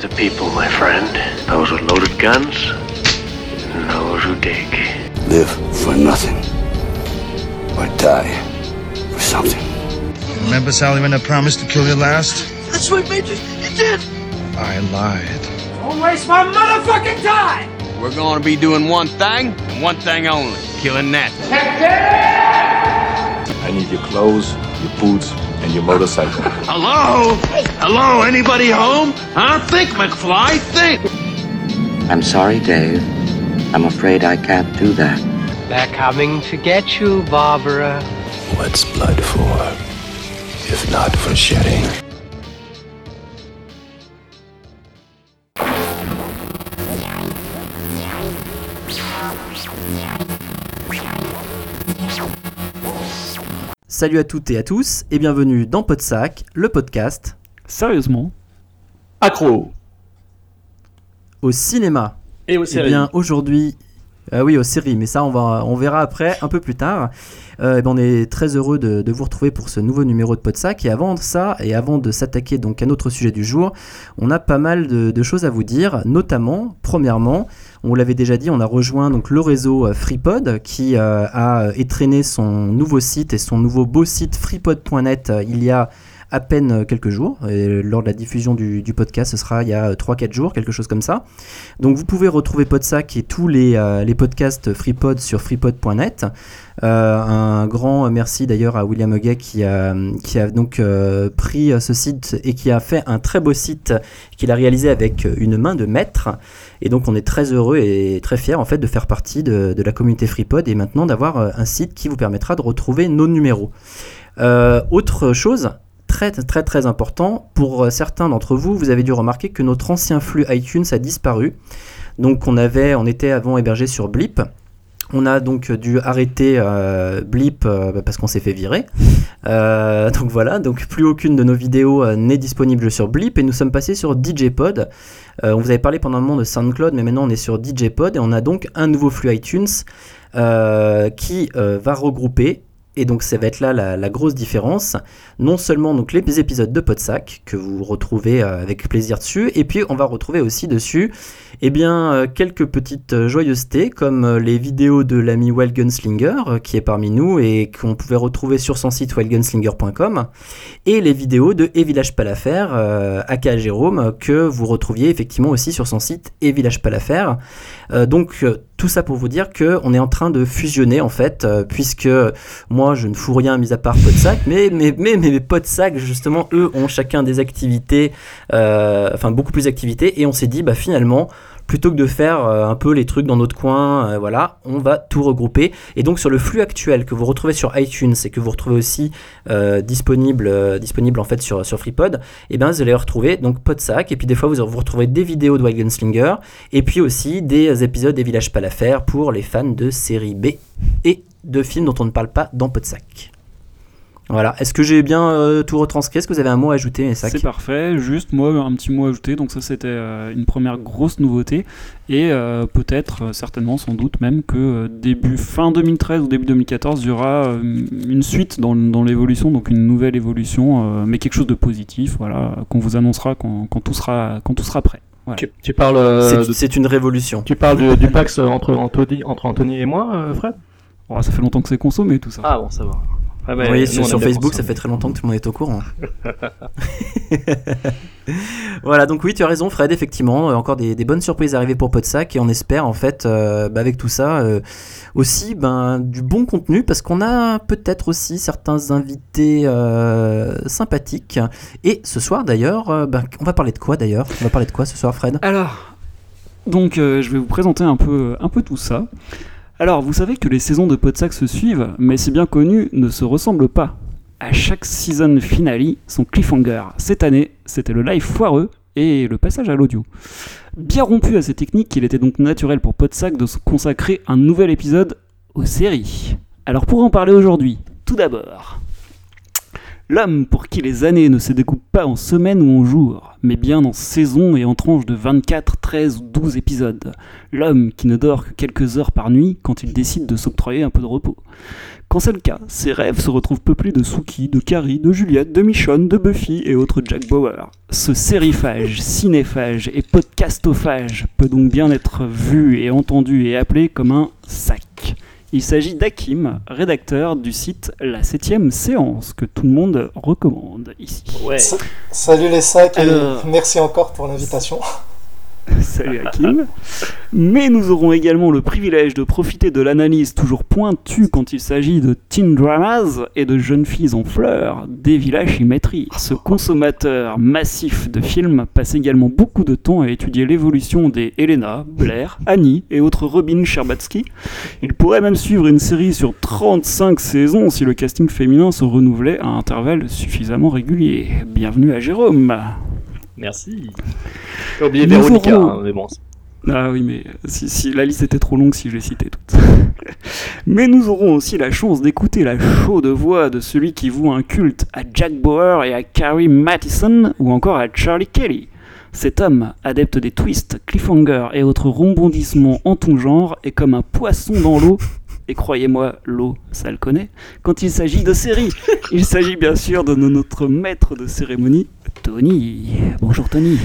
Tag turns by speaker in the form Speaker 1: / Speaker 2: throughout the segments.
Speaker 1: kinds of people, my friend. Those with loaded guns, and those who dig.
Speaker 2: Live for nothing. Or die for something.
Speaker 3: Remember, Sally, when I promised to kill you last?
Speaker 4: That's what made you. You did.
Speaker 3: I lied.
Speaker 5: Don't waste my motherfucking time!
Speaker 6: We're gonna be doing one thing, and one thing only killing that.
Speaker 7: I need your clothes, your boots, and your motorcycle.
Speaker 1: Hello? Hello? Anybody home? Huh? Think, McFly, think!
Speaker 8: I'm sorry, Dave. I'm afraid I can't do that.
Speaker 9: They're coming to get you, Barbara.
Speaker 7: What's blood for? If not for shedding.
Speaker 10: Salut à toutes et à tous et bienvenue dans Podsac, le podcast
Speaker 11: Sérieusement
Speaker 12: Accro
Speaker 10: au cinéma.
Speaker 12: Et au
Speaker 10: Eh
Speaker 12: séries.
Speaker 10: bien aujourd'hui, ah oui aux séries, mais ça on va, on verra après un peu plus tard. Euh, eh ben, on est très heureux de, vous retrouver pour ce nouveau numéro de Podsac et avant ça et avant de s'attaquer donc à notre sujet du jour, on a pas mal de, choses à vous dire, notamment premièrement. On l'avait déjà dit, on a rejoint donc le réseau euh, FreePod qui euh, a étraîné son nouveau site et son nouveau beau site freepod.net il y a à peine euh, quelques jours. Et lors de la diffusion du, podcast, ce sera il y a 3-4 jours, quelque chose comme ça. Donc vous pouvez retrouver Podsac et tous les, euh, podcasts FreePod sur freepod.net. Euh, un grand merci d'ailleurs à William Huguet qui a, donc euh, pris euh, ce site et qui a fait un très beau site qu'il a réalisé avec une main de maître. Et donc on est très heureux et très fiers en fait de faire partie de, la communauté FreePod et maintenant d'avoir euh, un site qui vous permettra de retrouver nos numéros. Euh, autre chose, très très très important, pour euh, certains d'entre vous, vous avez dû remarquer que notre ancien flux iTunes a disparu. Donc on avait, on était avant hébergé sur Blip. On a donc dû arrêter euh, Blip euh, bah, parce qu'on s'est fait virer. Donc voilà, donc plus aucune de nos vidéos n'est disponible sur Blip et nous sommes passés sur DJPod. Euh, on vous avait parlé pendant un moment de SoundCloud, mais maintenant on est sur DJPod et on a donc un nouveau flux iTunes qui va regrouper. Et donc ça va être là la, grosse différence. Non seulement donc les épisodes de Podsac que vous retrouvez euh, avec plaisir dessus, et puis on va retrouver aussi dessus eh bien, euh, quelques petites euh, joyeusetés comme les vidéos de l'ami Wild Gunslinger qui est parmi nous et qu'on pouvait retrouver sur son site wildgunslinger.com et les vidéos de Et Village aka Jérôme, que vous retrouviez effectivement aussi sur son site Et donc euh, tout ça pour vous dire que on est en train de fusionner en fait, euh, puisque moi je ne fous rien mis à part Podsac, mais mais mais mais mes Podsac justement eux ont chacun des activités, euh, enfin beaucoup plus d'activités, et on s'est dit bah finalement plutôt que de faire euh, un peu les trucs dans notre coin, euh, voilà, on va tout regrouper. Et donc sur le flux actuel que vous retrouvez sur iTunes et que vous retrouvez aussi euh, disponible, disponible en fait sur, sur FreePod, et ben vous allez retrouver donc Podsac et puis des fois vous, vous retrouvez des vidéos de Wild Gunslinger et puis aussi des épisodes des Villages pas l'affaire pour les fans de série B et de films dont on ne parle pas dans Podsac. Voilà, est-ce que j'ai bien euh, tout retranscrit? Est-ce que vous avez un mot à ajouter,
Speaker 11: C'est parfait, juste moi un petit mot ajouté, donc ça c'était euh, une première grosse nouveauté, et euh, peut-être, euh, certainement, sans doute même que euh, début fin 2013 ou début 2014, il y aura euh, une suite dans, dans l'évolution, donc une nouvelle évolution, euh, mais quelque chose de positif, voilà, qu'on vous annoncera quand, quand tout, sera, quand tout sera prêt. Voilà.
Speaker 12: Tu, tu parles, euh,
Speaker 10: C'est une révolution.
Speaker 12: tu parles du, du Pax entre Anthony, entre Anthony et moi, euh, Fred?
Speaker 11: Oh, ça fait longtemps que c'est consommé tout ça.
Speaker 12: Ah bon, ça va. Ah, mais
Speaker 10: oui, sur, Facebook, ça fait très longtemps que tout le monde est au courant. voilà, donc oui, tu as raison, Fred, effectivement, euh, encore des, des bonnes surprises arrivées pour Podsac et on espère en fait, euh, bah, avec tout ça, euh, aussi ben, du bon contenu parce qu'on a peut-être aussi certains invités euh, sympathiques. Et ce soir d'ailleurs, euh, ben, on va parler de quoi d'ailleurs? On va parler de quoi ce soir, Fred?
Speaker 11: Alors, donc euh, je vais vous présenter un peu, un peu tout ça. Alors, vous savez que les saisons de Podsac se suivent, mais c'est bien connu, ne se ressemblent pas. À chaque season finale, son cliffhanger. Cette année, c'était le live foireux et le passage à l'audio. Bien rompu à ces techniques, il était donc naturel pour Podsac de se consacrer un nouvel épisode aux séries. Alors pour en parler aujourd'hui, tout d'abord, L'homme pour qui les années ne se découpent pas en semaines ou en jours, mais bien en saisons et en tranches de 24, 13 ou 12 épisodes. L'homme qui ne dort que quelques heures par nuit quand il décide de s'octroyer un peu de repos. Quand c'est le cas, ses rêves se retrouvent peuplés de Suki, de Carrie, de Juliette, de Michonne, de Buffy et autres Jack Bauer. Ce sériphage, cinéphage et podcastophage peut donc bien être vu et entendu et appelé comme un sac. Il s'agit d'Hakim, rédacteur du site La 7ème séance, que tout le monde recommande ici.
Speaker 13: Ouais. Salut les sacs et
Speaker 11: Alors-
Speaker 13: merci encore pour l'invitation.
Speaker 11: Salut Hakim. Mais nous aurons également le privilège de profiter de l'analyse toujours pointue quand il s'agit de teen dramas et de jeunes filles en fleurs d'Evila Chimetri. Ce consommateur massif de films passe également beaucoup de temps à étudier l'évolution des Elena, Blair, Annie et autres Robin Scherbatsky. Il pourrait même suivre une série sur 35 saisons si le casting féminin se renouvelait à intervalles suffisamment réguliers. Bienvenue à Jérôme.
Speaker 12: Merci. J'ai oublié
Speaker 11: Nous
Speaker 12: Véronica,
Speaker 11: aurons-
Speaker 12: hein, mais bon.
Speaker 11: Ah oui, mais si, si la liste était trop longue si je les citais toutes. mais nous aurons aussi la chance d'écouter la chaude voix de celui qui voue un culte à Jack Bauer et à Carrie Mathison ou encore à Charlie Kelly. Cet homme, adepte des twists, cliffhangers et autres rebondissements en tout genre, est comme un poisson dans l'eau. Et croyez-moi, l'eau, ça le connaît. Quand il s'agit de séries, il s'agit bien sûr de notre maître de cérémonie, Tony. Bonjour Tony.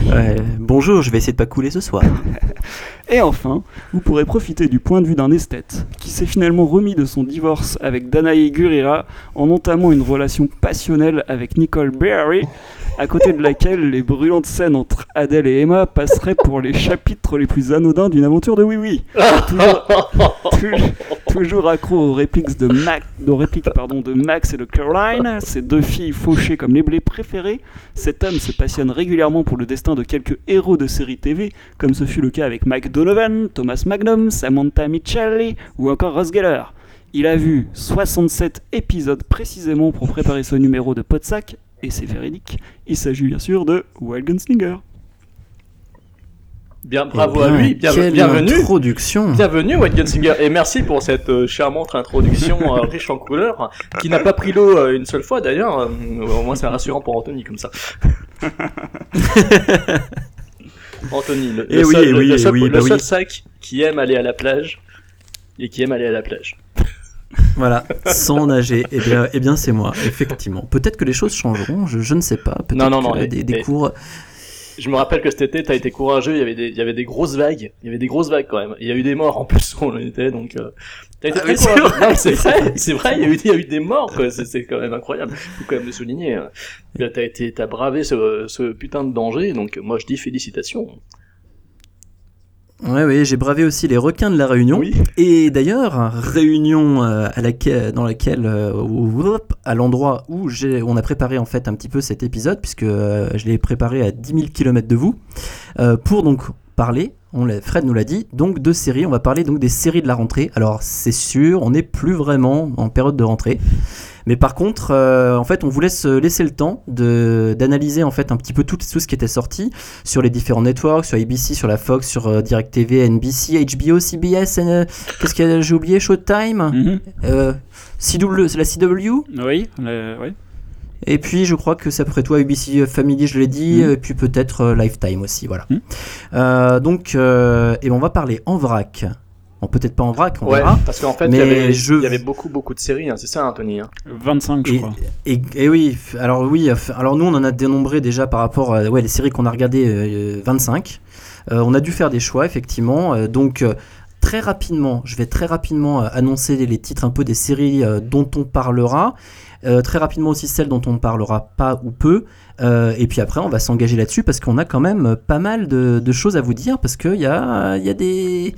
Speaker 10: Bonjour, je vais essayer de pas couler ce soir.
Speaker 11: Et enfin, vous pourrez profiter du point de vue d'un esthète qui s'est finalement remis de son divorce avec Danae Gurira en entamant une relation passionnelle avec Nicole Berry, à côté de laquelle les brûlantes scènes entre Adèle et Emma passeraient pour les chapitres les plus anodins d'une aventure de Oui Oui. Toujours, accro aux répliques de Max, Max et de Caroline, ces deux filles fauchées comme les blés préférés, cet homme se passionne régulièrement pour le destin de quelques héros de séries TV, comme ce fut le cas avec Mike Donovan, Thomas Magnum, Samantha Michelli ou encore Ross Geller. Il a vu 67 épisodes précisément pour préparer ce numéro de Podsac, et c'est véridique, il s'agit bien sûr de Wild Gunslinger.
Speaker 12: Bien, bravo
Speaker 10: Eh
Speaker 12: à lui, bien-
Speaker 10: quelle
Speaker 12: bienvenue.
Speaker 10: introduction.
Speaker 12: Bienvenue, White Gunslinger, et merci pour cette euh, charmante introduction euh, riche en couleurs, qui n'a pas pris l'eau euh, une seule fois d'ailleurs. euh, au moins, c'est rassurant pour Anthony comme ça. Anthony, le, le
Speaker 10: oui,
Speaker 12: seul, le-
Speaker 10: oui,
Speaker 12: le seul-
Speaker 10: oui,
Speaker 12: le
Speaker 10: bah
Speaker 12: seul
Speaker 10: oui.
Speaker 12: sac qui aime aller à la plage et qui aime aller à la plage.
Speaker 10: Voilà, sans nager, eh bien, eh bien c'est moi, effectivement. Peut-être que les choses changeront, je, je ne sais pas. Peut-être
Speaker 12: Non, non, non,
Speaker 10: que
Speaker 12: et-
Speaker 10: des, des
Speaker 12: et-
Speaker 10: cours.
Speaker 12: Je me rappelle que cet été, t'as été courageux, il y avait des, il y avait des grosses vagues, il y avait des grosses vagues quand même. Il y a eu des morts en plus, on était, donc, euh, t'as été
Speaker 10: Ah
Speaker 12: très
Speaker 10: c'est vrai.
Speaker 12: Non, c'est vrai, il y a eu, il y a eu des morts, quoi. C'est, c'est quand même incroyable. Faut quand même le souligner. hein. T'as été, t'as bravé ce, ce putain de danger, donc moi je dis félicitations.
Speaker 10: Ouais, oui, j'ai bravé aussi les requins de la Réunion.
Speaker 12: Oui.
Speaker 10: Et d'ailleurs, réunion euh, à laquelle, dans laquelle, euh, à l'endroit où on a préparé en fait un petit peu cet épisode, puisque euh, je l'ai préparé à 10 000 km de vous, euh, pour donc parler, on Fred nous l'a dit, donc de séries. On va parler donc des séries de la rentrée. Alors c'est sûr, on n'est plus vraiment en période de rentrée. Mais par contre, euh, en fait, on voulait se laisser le temps de d'analyser en fait un petit peu tout, tout ce qui était sorti sur les différents networks, sur ABC, sur la Fox, sur euh, DirecTV, NBC, HBO, CBS, euh, qu'est-ce que j'ai oublié, Showtime, euh, CW, c'est la CW,
Speaker 11: Oui, oui.
Speaker 10: et puis je crois que c'est après toi ABC Family, je l'ai dit,
Speaker 11: Mhm.
Speaker 10: et puis peut-être euh, Lifetime aussi, voilà.
Speaker 11: Mhm.
Speaker 10: Euh, donc, euh, et ben, on va parler en vrac. Bon, peut-être pas en vrac, on
Speaker 12: ouais,
Speaker 10: verra.
Speaker 12: parce qu'en fait, il y, avait,
Speaker 10: je-
Speaker 12: il y avait beaucoup, beaucoup de séries, hein, c'est ça, Anthony. Hein.
Speaker 11: 25, je
Speaker 10: Et,
Speaker 11: crois.
Speaker 10: et- et oui, alors oui, f- alors nous on en a dénombré déjà par rapport à ouais, les séries qu'on a regardées euh, 25. Euh, on a dû faire des choix effectivement. Euh, donc euh, très rapidement, je vais très rapidement euh, annoncer les, les titres un peu des séries euh, dont on parlera. Euh, très rapidement aussi celles dont on ne parlera pas ou peu. Euh, et puis après on va s'engager là-dessus parce qu'on a quand même euh, pas mal de, de choses à vous dire parce qu'il y a, il y, a des,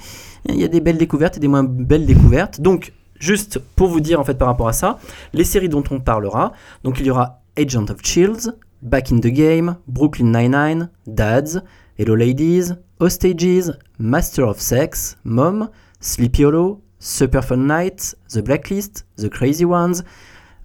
Speaker 10: il y a des belles découvertes et des moins belles découvertes. Donc juste pour vous dire en fait par rapport à ça, les séries dont on parlera. Donc il y aura Agent of Chills, Back in the Game, Brooklyn Nine-Nine, Dads, Hello Ladies, Hostages, Master of Sex, Mom, Sleepy Hollow, Super Fun Night, The Blacklist, The Crazy Ones,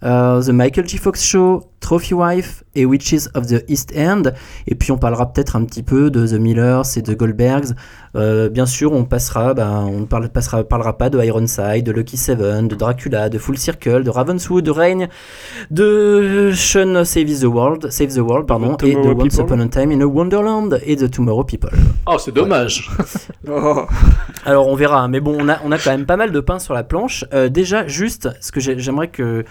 Speaker 10: euh, The Michael J. Fox Show, Trophy Wife et Witches of the East End. Et puis on parlera peut-être un petit peu de The Millers et de Goldbergs. Euh, bien sûr, on passera, ben, on ne parle, passera, parlera pas de Ironside, de Lucky Seven, de Dracula, de Full Circle, de Ravenswood, de Reign, de Sean Save the World, Save the World, pardon, et de
Speaker 12: Tomorrow
Speaker 10: Once
Speaker 12: People.
Speaker 10: Upon a Time in a Wonderland et de Tomorrow People.
Speaker 12: Oh, c'est dommage.
Speaker 10: Alors on verra, mais bon, on a, on a quand même pas mal de pain sur la planche. Euh, déjà, juste, ce que j'ai- j'aimerais que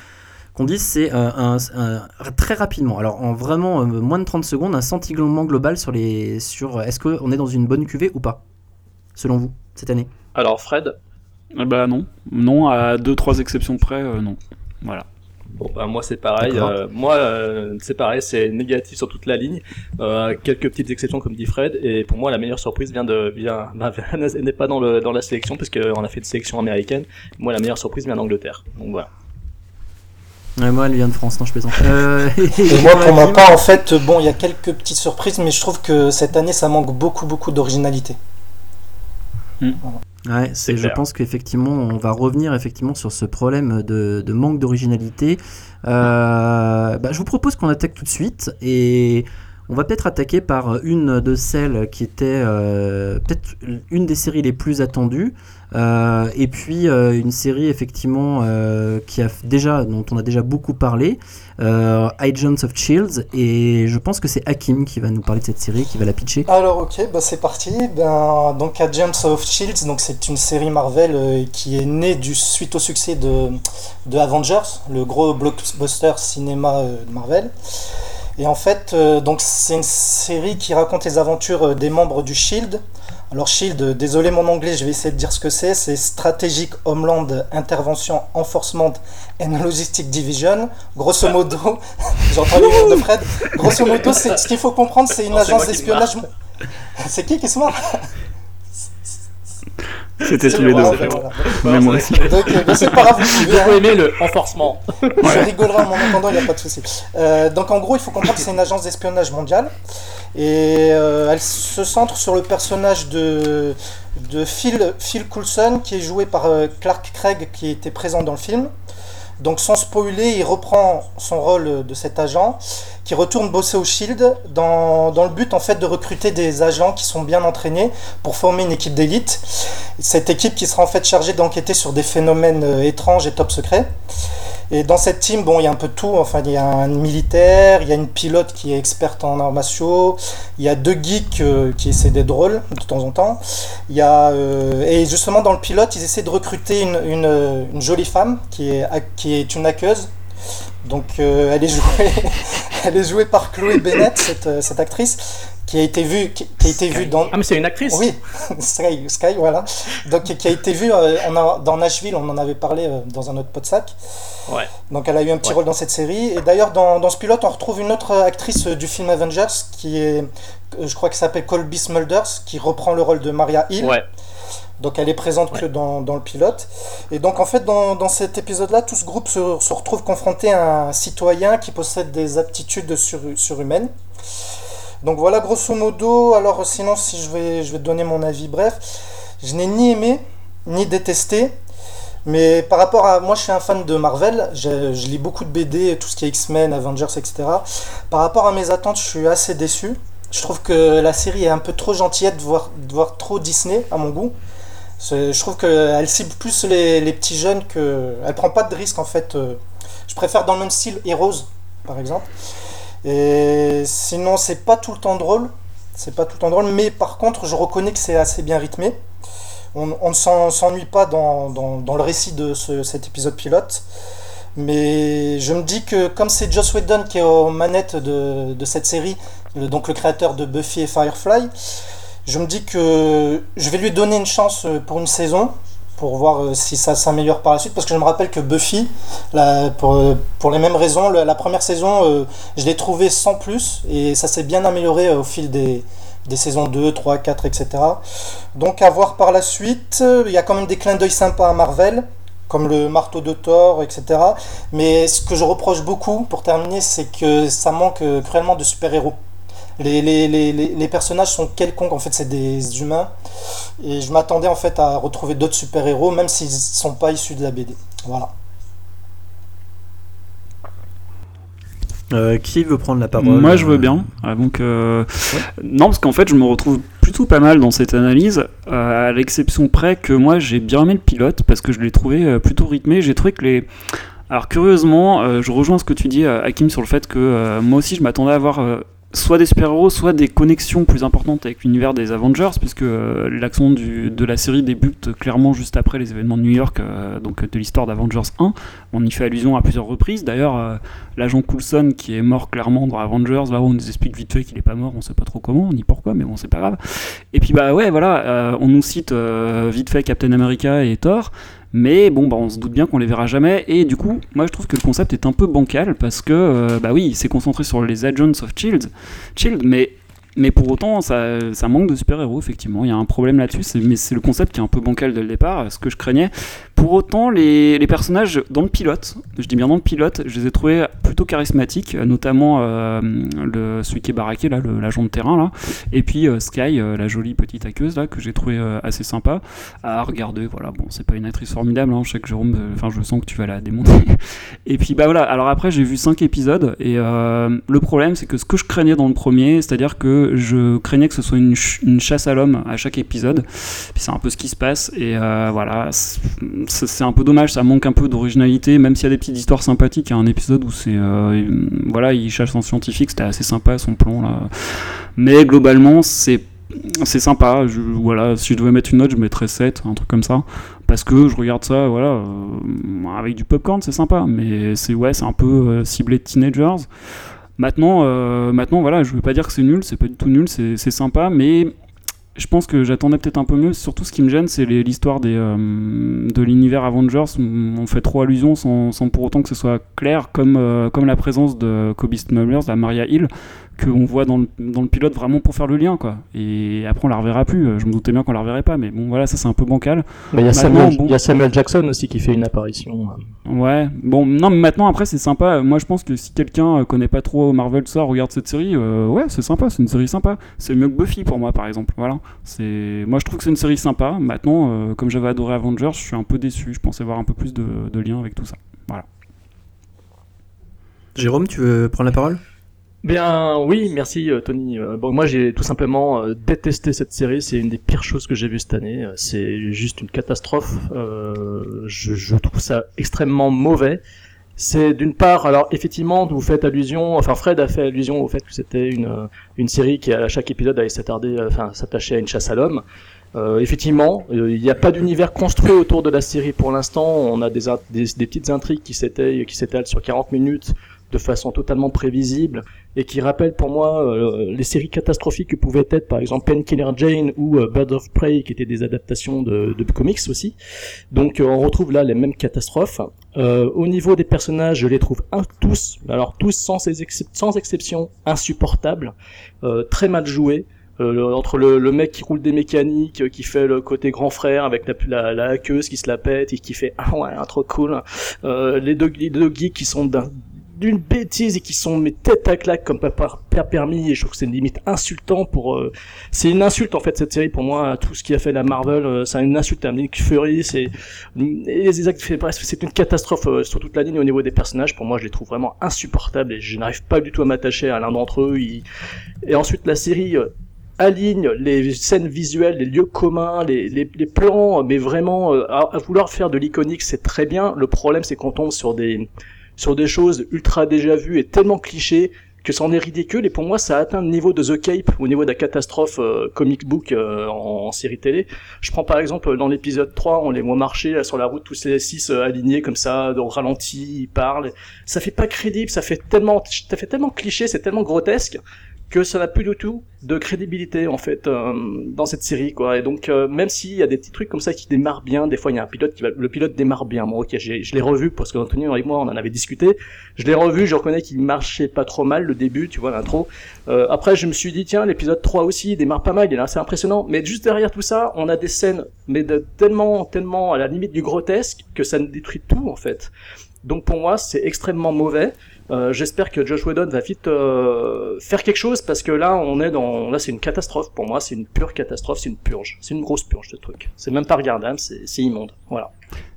Speaker 10: qu'on dise, c'est euh, un, un- très rapidement, alors en vraiment euh, moins de 30 secondes, un sentiment global sur les, sur euh, est-ce qu'on est dans une bonne cuvée ou pas, selon vous, cette année?
Speaker 12: Alors, Fred?
Speaker 11: Ah bah non, non, à deux trois exceptions près, euh, non. Voilà.
Speaker 12: Bon, bah, moi c'est pareil. Euh, moi euh, c'est pareil, c'est négatif sur toute la ligne. Euh, quelques petites exceptions comme dit Fred. Et pour moi la meilleure surprise vient de vient bah, n'est pas dans le dans la sélection parce qu'on a fait une sélection américaine. Moi la meilleure surprise vient d'Angleterre. Donc voilà.
Speaker 10: Ouais, Moi, elle vient de France, non, je plaisante. Euh,
Speaker 13: Et moi, pour ma part, en fait, bon, il y a quelques petites surprises, mais je trouve que cette année, ça manque beaucoup, beaucoup d'originalité.
Speaker 10: Ouais, c'est, je
Speaker 12: clair.
Speaker 10: pense qu'effectivement, on va revenir effectivement sur ce problème de, de manque d'originalité. Euh, bah, je vous propose qu'on attaque tout de suite et on va peut-être attaquer par une de celles qui était euh, peut-être une des séries les plus attendues. Euh, et puis euh, une série effectivement euh, qui a déjà, dont on a déjà beaucoup parlé, Agents of Shields. Et je pense que c'est Hakim qui va nous parler de cette série, qui va la pitcher.
Speaker 13: Alors ok, bah c'est parti. Ben, donc Agents of Shields, donc c'est une série Marvel qui est née suite au succès de, Avengers, le gros blockbuster cinéma de Marvel. Et en fait, donc c'est une série qui raconte les aventures des membres du Shield. Alors Shield, désolé mon anglais, je vais essayer de dire ce que c'est. C'est Strategic Homeland Intervention Enforcement and Logistic Division. Grosso modo, j'entends les rires de Fred. Grosso modo, c'est ce qu'il faut comprendre, c'est une
Speaker 12: Non,
Speaker 13: agence d'espionnage. C'est qui qui se marre?
Speaker 11: C'était
Speaker 13: C'est
Speaker 11: tous les deux. en fait. Mais moi aussi.
Speaker 13: Donc, euh, c'est pas grave, vous
Speaker 12: J'ai beaucoup aimé le renforcement.
Speaker 13: Je rigolerai en entendant, il n'y a pas de souci. Euh, donc en gros, il faut comprendre que c'est une agence d'espionnage mondiale. Et euh, elle se centre sur le personnage de, de Phil, Phil Coulson, qui est joué par euh, Clark Craig, qui était présent dans le film. Donc sans spoiler, il reprend son rôle de cet agent, qui retourne bosser au Shield dans, dans le but en fait de recruter des agents qui sont bien entraînés pour former une équipe d'élite. Cette équipe qui sera en fait chargée d'enquêter sur des phénomènes euh, étranges et top secrets. Et dans cette team, bon, il y a un peu tout. Enfin, il y a un militaire, il y a une pilote qui est experte en arts martiaux, il y a deux geeks euh, qui essaient d'être drôles de temps en temps. Il y a, euh, et justement, dans le pilote, ils essaient de recruter une, euh, jolie femme qui est, qui est une hackeuse. Donc, elle, est jouée, elle est jouée par Chloé Bennett, cette actrice, qui a été vue, qui, qui a été vue dans.
Speaker 12: Ah mais c'est une actrice.
Speaker 13: Oui, Sky, Sky, voilà. Donc, qui a été vue euh, on a- dans Nashville, on en avait parlé euh, dans un autre podsac.
Speaker 12: Ouais.
Speaker 13: Donc elle a eu un petit
Speaker 12: Ouais.
Speaker 13: rôle dans cette série. Et d'ailleurs, dans, dans ce pilote, on retrouve une autre actrice euh, du film Avengers, qui est, euh, je crois qu'elle s'appelle Colby Smulders, qui reprend le rôle de Maria Hill.
Speaker 12: Ouais.
Speaker 13: Donc elle est présente que dans, dans le pilote. Et donc en fait, dans, dans cet épisode-là, tout ce groupe se, se retrouve confronté à un citoyen qui possède des aptitudes sur, surhumaines. Donc voilà, grosso modo. Alors sinon, si je vais, je vais te donner mon avis bref, je n'ai ni aimé ni détesté. Mais par rapport à moi, je suis un fan de Marvel. Je, lis beaucoup de BD, tout ce qui est X-Men, Avengers, etc. Par rapport à mes attentes, je suis assez déçu. Je trouve que la série est un peu trop gentillette, voire, voire trop Disney à mon goût. Je trouve qu'elle cible plus les, les petits jeunes que. Elle prend pas de risque en fait. euh. Je préfère dans le même style Heroes, par exemple. Et sinon, c'est pas tout le temps drôle. C'est pas tout le temps drôle, mais par contre, je reconnais que c'est assez bien rythmé. On, ne s'en- s'ennuie pas dans, le récit de ce- cet épisode pilote. Mais je me dis que comme c'est Joss Whedon qui est aux manettes de, cette série, donc le créateur de Buffy et Firefly, je me dis que je vais lui donner une chance euh, pour une saison, pour voir euh, si ça s'améliore par la suite, parce que je me rappelle que Buffy, euh, pour les mêmes raisons, la, première saison, euh, je l'ai trouvé sans plus, et ça s'est bien amélioré au fil des, des saisons 2, 3, 4, etc. Donc à voir par la suite, il y a quand même des clins d'œil sympas à Marvel, comme le marteau de Thor, etc. Mais ce que je reproche beaucoup, pour terminer, c'est que ça manque cruellement de super-héros. Les, les, les, les personnages sont quelconques, en fait c'est des humains. Et je m'attendais en fait à retrouver d'autres super-héros, même s'ils ne sont pas issus de la BD. Voilà.
Speaker 10: Euh, qui veut prendre la parole
Speaker 11: Moi, je veux bien. Ah, donc, euh, non, parce qu'en fait, je me retrouve plutôt pas mal dans cette analyse, euh, à l'exception près que moi, j'ai bien aimé le pilote parce que je l'ai trouvé euh, plutôt rythmé. J'ai trouvé que les alors curieusement, euh, je rejoins ce que tu dis, euh, Hakim, sur le fait que euh, moi aussi je m'attendais à avoir euh, soit des super-héros, soit des connexions plus importantes avec l'univers des Avengers, puisque euh, l'action de la série débute clairement juste après les événements de New York, euh, donc de l'histoire d'Avengers 1. On y fait allusion à plusieurs reprises. D'ailleurs, euh, l'agent Coulson qui est mort clairement dans Avengers, on nous explique vite fait qu'il est pas mort, on sait pas trop comment ni pourquoi, mais bon c'est pas grave. Et puis bah ouais voilà, on nous cite vite fait Captain America et Thor. Mais bon, bah, on se doute bien qu'on les verra jamais. Et du coup, moi je trouve que le concept est un peu bancal parce que, euh, bah oui, il s'est concentré sur les Agents of Shield, Shield mais, mais pour autant, ça, ça manque de super-héros, effectivement. Il y a un problème là-dessus, mais c'est le concept qui est un peu bancal dès le départ, ce que je craignais. Pour autant, les, personnages dans le pilote, je dis bien dans le pilote, je les ai trouvés plutôt charismatiques, notamment euh, celui qui est baraqué, là, l'agent de terrain, là, et puis euh, Sky, euh, la jolie petite aqueuse, là, que j'ai trouvé euh, assez sympa à regarder. Voilà, bon, c'est pas une actrice formidable, hein, je sais que Jérôme, enfin, je sens que tu vas la démonter. et puis, bah voilà, alors après, j'ai vu 5 épisodes, et le problème, c'est que ce que je craignais dans le premier, c'est-à-dire que je craignais que ce soit une, ch- une chasse à l'homme à chaque épisode, puis c'est un peu ce qui se passe, et euh, voilà, c'est un peu dommage, ça manque un peu d'originalité, même s'il y a des petites histoires sympathiques. Il y a un épisode où c'est. euh, voilà, il chasse un scientifique, c'était assez sympa son plan là. Mais globalement, c'est. C'est sympa, voilà, si je devais mettre une note, je mettrais 7, un truc comme ça. Parce que je regarde ça, voilà, euh, avec du popcorn, c'est sympa, mais c'est ouais, c'est un peu ciblé de teenagers. Maintenant, euh, maintenant, voilà, je veux pas dire que c'est nul, c'est pas du tout nul, c'est sympa, mais je pense que j'attendais peut-être un peu mieux. Surtout, ce qui me gêne, c'est l'histoire euh, de l'univers Avengers. On fait trop allusion sans, sans pour autant que ce soit clair, comme, euh, comme la présence de Kobe Smulders, la Maria Hill, qu'on voit dans le, dans le pilote vraiment pour faire le lien. quoi. Et après, on la reverra plus. Je me doutais bien qu'on la reverrait pas, mais bon, voilà, ça c'est un peu bancal.
Speaker 12: Mais il y, a
Speaker 11: Maintenant,
Speaker 12: Samuel,
Speaker 11: bon-
Speaker 12: il y a Samuel Jackson aussi qui fait une apparition.
Speaker 11: Ouais, bon, non, mais maintenant, après, c'est sympa. Moi, je pense que si quelqu'un euh, connaît pas trop Marvel ça, regarde cette série, euh, ouais, c'est sympa, c'est une série sympa. C'est mieux que Buffy pour moi, par exemple. Voilà. C'est, moi, je trouve que c'est une série sympa. Maintenant, euh, comme j'avais adoré Avengers, je suis un peu déçu. Je pensais voir un peu plus de, de lien avec tout ça. Voilà.
Speaker 10: Jérôme, tu veux prendre la parole?
Speaker 12: Bien oui, merci euh, Tony. Euh, bon, moi j'ai tout simplement euh, détesté cette série. C'est une des pires choses que j'ai vues cette année. C'est juste une catastrophe. Je, trouve ça extrêmement mauvais. C'est d'une part, alors effectivement, vous faites allusion, enfin Fred a fait allusion au fait que c'était une une série qui à chaque épisode allait s'attarder, enfin s'attacher à une chasse à l'homme. Effectivement, il n'y a pas d'univers construit autour de la série pour l'instant. On a des, des, des petites intrigues qui s'étalent sur 40 minutes de façon totalement prévisible et qui rappellent pour moi euh, les séries catastrophiques que pouvaient être par exemple Painkiller Jane ou euh, Bird of Prey qui étaient des adaptations de, comics aussi. Donc euh, on retrouve là les mêmes catastrophes. Euh, au niveau des personnages, je les trouve tous, alors tous sans, exception, insupportables, très mal joués. Euh, entre le, mec qui roule des mécaniques, qui fait le côté grand frère avec la, la, qui se la pète et qui fait ah ouais trop cool, euh, les deux les deux geeks qui sont d'un d'une bêtise et qui sont mes têtes à claque comme pas permis et je trouve que c'est une limite insultant pour euh, c'est une insulte en fait cette série. Pour moi tout ce qui a fait la Marvel euh, c'est une insulte à Nick Fury c'est c'est une catastrophe euh, sur toute la ligne au niveau des personnages. Pour moi je les trouve vraiment insupportables et je n'arrive pas du tout à m'attacher à l'un d'entre eux. Ils- et ensuite la série euh, aligne les scènes visuelles, les lieux communs, les, les, les plans, mais vraiment euh, à, à vouloir faire de l'iconique, c'est très bien. Le problème, c'est qu'on tombe sur des sur des choses ultra déjà vues et tellement clichés que c'en est ridicule. Et pour moi, ça a atteint le niveau de The Cape au niveau de la catastrophe euh, comic book euh, en, série télé. Je prends par exemple dans l'épisode 3, on les voit marcher sur la route tous les six euh, alignés comme ça, au ralenti, ils parlent. Ça fait pas crédible, ça fait tellement, ça fait tellement cliché, c'est tellement grotesque que ça n'a plus du tout de crédibilité en fait euh, dans cette série quoi. Et donc euh, même s'il y a des petits trucs comme ça qui démarrent bien des fois il y a un pilote qui va le pilote démarre bien. Bon ok je l'ai revu parce qu'Anthony avec moi on en avait discuté. Je l'ai revu je reconnais qu'il marchait pas trop mal le début tu vois l'intro. Euh, après je me suis dit tiens l'épisode 3 aussi il démarre pas mal il est assez impressionnant. Mais juste derrière tout ça on a des scènes mais de tellement tellement à la limite du grotesque que ça détruit tout en fait. Donc pour moi c'est extrêmement mauvais euh, J'espère que Josh Whedon va vite euh, faire quelque chose parce que là on est dans là c'est une catastrophe pour moi c'est une pure catastrophe c'est une purge c'est une grosse purge ce truc c'est même pas regardable c'est c'est immonde voilà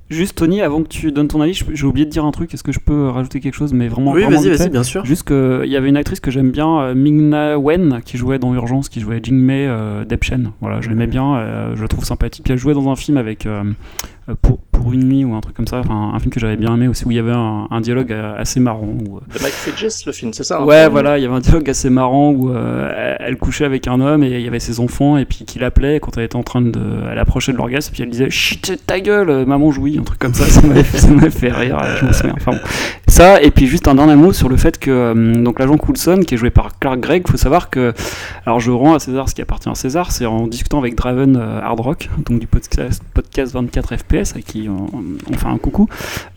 Speaker 11: Juste Tony, avant que tu donnes ton avis, j'ai oublié de dire un truc. Est-ce que je peux rajouter quelque chose, mais vraiment.
Speaker 10: Oui, vas-y, vas-y, bien sûr.
Speaker 11: Juste qu'il y avait une actrice que j'aime bien, euh, Ming-Na Wen, qui jouait dans Urgence, qui jouait Jingmei euh, Debshen. Voilà, je l'aimais bien, euh, je la trouve sympathique. Puis elle jouait dans un film avec euh, euh, pour, pour une nuit ou un truc comme ça, enfin un film que j'avais bien aimé aussi où il y avait un, un dialogue euh, assez marrant. où,
Speaker 12: De Mike Bridges, le film, c'est ça hein
Speaker 11: Ouais, voilà, il y avait un dialogue assez marrant où euh, elle- couchait avec un homme et il y avait ses enfants et puis qui l'appelait quand elle était en train de. Elle approchait de l'orgasme puis elle disait Chut, ta gueule, euh, maman jouit, un truc comme ça. Ça m'avait fait, rire, euh, je souviens. Enfin bon. Ça, et puis juste un dernier mot sur le fait que donc l'agent Coulson, qui est joué par Clark Gregg, faut savoir que. Alors je rends à César ce qui appartient à César, c'est en discutant avec Draven Hard Rock, donc du podcast, podcast 24 FPS, à qui on, on fait un coucou,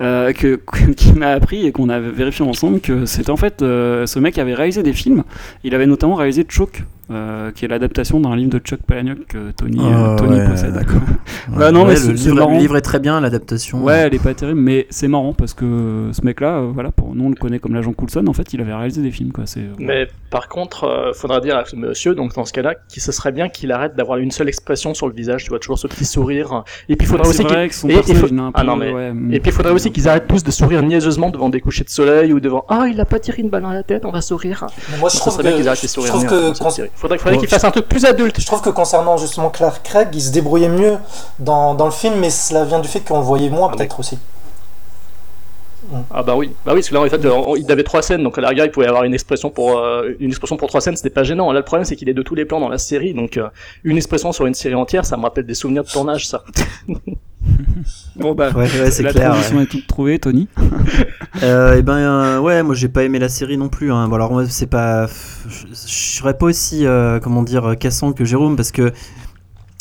Speaker 11: euh, que, qui m'a appris et qu'on a vérifié ensemble que c'était en fait euh, ce mec avait réalisé des films. Il avait notamment réalisé Choke, euh, qui est l'adaptation d'un livre de Chuck Palahniuk que Tony, euh,
Speaker 10: Ah,
Speaker 11: Tony
Speaker 10: ouais,
Speaker 11: possède.
Speaker 10: d'accord.
Speaker 11: Bah non,
Speaker 10: Ouais,
Speaker 11: mais
Speaker 10: le livre,
Speaker 11: marrant.
Speaker 10: le livre est très bien, l'adaptation.
Speaker 11: Ouais, elle est pas terrible, mais c'est marrant parce que ce mec-là, euh, voilà, pour nous on le connaît comme l'agent Coulson. En fait, il avait réalisé des films, quoi. C'est
Speaker 12: Mais par contre, euh, faudra dire à ce monsieur, donc dans ce cas-là, qu'il ce serait bien qu'il arrête d'avoir une seule expression sur le visage, tu vois, toujours ce petit sourire. Et puis il faudrait
Speaker 11: Ouais,
Speaker 12: aussi
Speaker 11: vrai
Speaker 12: qu'il-
Speaker 11: que
Speaker 12: et- faut- Ah non, mais...
Speaker 11: ouais,
Speaker 12: Et puis faudrait aussi qu'ils arrêtent tous de sourire niaiseusement devant des couchers de soleil ou devant Ah, il a pas tiré une balle dans la tête, on va sourire.
Speaker 13: Mais moi, je
Speaker 12: Ça
Speaker 13: trouve
Speaker 12: serait bien
Speaker 13: que-
Speaker 12: qu'ils arrêtent les
Speaker 13: je trouve que.
Speaker 12: Faudrait, faudrait
Speaker 13: Bon,
Speaker 12: qu'ils fassent un truc plus adulte.
Speaker 13: Je trouve que concernant justement Clark Craig, il se débrouillait mieux dans, dans le film, mais cela vient du fait qu'on le voyait moins peut-être aussi.
Speaker 12: Ah bah oui, bah oui, parce que là en fait, on- il avait trois scènes, donc à la rigueur il pouvait avoir une expression pour euh, une expression pour trois scènes, c'était pas gênant. Là le problème c'est qu'il est de tous les plans dans la série, donc euh, une expression sur une série entière, ça me rappelle des souvenirs de tournage, ça.
Speaker 11: Bon bah,
Speaker 10: Ouais, ouais, c'est
Speaker 11: la
Speaker 10: clair,
Speaker 11: transition
Speaker 10: ouais.
Speaker 11: est toute trouvée, Tony.
Speaker 10: Euh, et ben euh, ouais, moi j'ai pas aimé la série non plus. Hein. Bon, alors moi c'est pas, je serais pas aussi euh, comment dire cassant que Jérôme parce que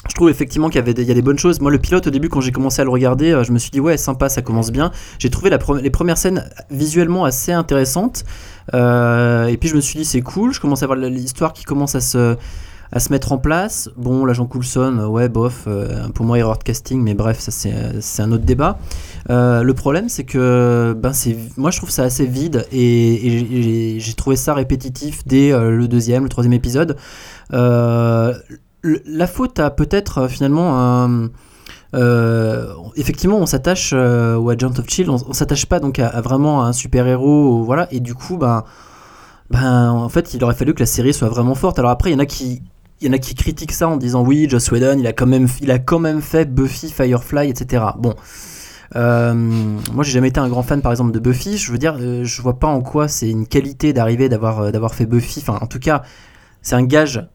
Speaker 10: je trouve effectivement qu'il y avait des, il y a des bonnes choses. Moi le pilote au début quand j'ai commencé à le regarder, euh, je me suis dit ouais sympa, ça commence bien. J'ai trouvé la pre- les premières scènes visuellement assez intéressantes. Euh, et puis je me suis dit c'est cool. Je commence à voir l'histoire qui commence à se à se mettre en place. Bon, l'agent Coulson, euh, ouais, bof, euh, pour moi, erreur de casting, mais bref, ça c'est, euh, un autre débat. Le problème, c'est que ben, moi je trouve ça assez vide et, j'ai- trouvé ça répétitif dès le deuxième, le troisième épisode. La faute a peut-être finalement un. effectivement, on s'attache euh, au Agent of Chill, on, on s'attache pas donc à, à vraiment un super héros, voilà, et du coup, ben, ben, en fait, il aurait fallu que la série soit vraiment forte. Alors après, il y en a qui, il y en a qui critiquent ça en disant oui, Joss Whedon, il a quand même, il a quand même fait Buffy, Firefly, etc. Bon. Euh, moi, j'ai jamais été un grand fan, par exemple, de Buffy. Je veux dire, euh, je vois pas en quoi c'est une qualité d'arriver d'avoir euh, d'avoir fait Buffy. Enfin, en tout cas, c'est un gage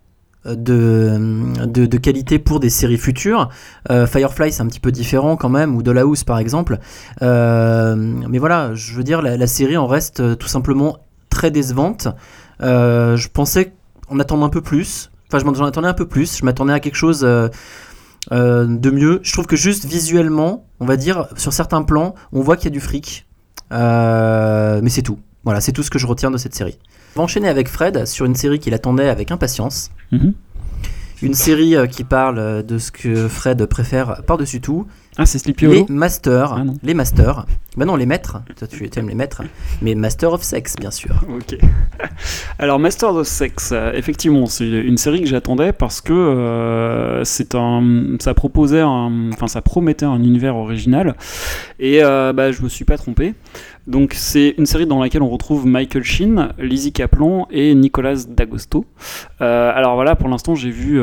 Speaker 10: euh, de, de, qualité pour des séries futures. Euh, Firefly, c'est un petit peu différent quand même, ou Dollhouse par exemple. Mais voilà, je veux dire, la, la série en reste tout simplement très décevante. Je pensais en attendre un peu plus. Enfin, je m'en attendais un peu plus. Je m'attendais à quelque chose euh, euh, de mieux. Je trouve que juste visuellement, on va dire, sur certains plans, on voit qu'il y a du fric. Euh, mais c'est tout. Voilà, c'est tout ce que je retiens de cette série. On va enchaîner avec Fred sur une série qu'il attendait avec impatience.
Speaker 11: Mhm.
Speaker 10: Une série qui parle de ce que Fred préfère par-dessus tout.
Speaker 11: Ah, c'est Sleepy
Speaker 10: Les
Speaker 11: Hollow
Speaker 10: masters.
Speaker 11: Ah
Speaker 10: les masters. Bah non, les maîtres. Toi, tu aimes les maîtres. Mais Master of Sex, bien sûr.
Speaker 11: Ok. Alors, Masters of Sex, euh, effectivement, c'est une série que j'attendais parce que euh, c'est un, ça proposait, enfin, ça promettait un univers original et euh, bah, je me suis pas trompé. Donc, c'est une série dans laquelle on retrouve Michael Sheen, Lizzie Kaplan et Nicolas D'Agosto. Euh, alors voilà, pour l'instant, j'ai vu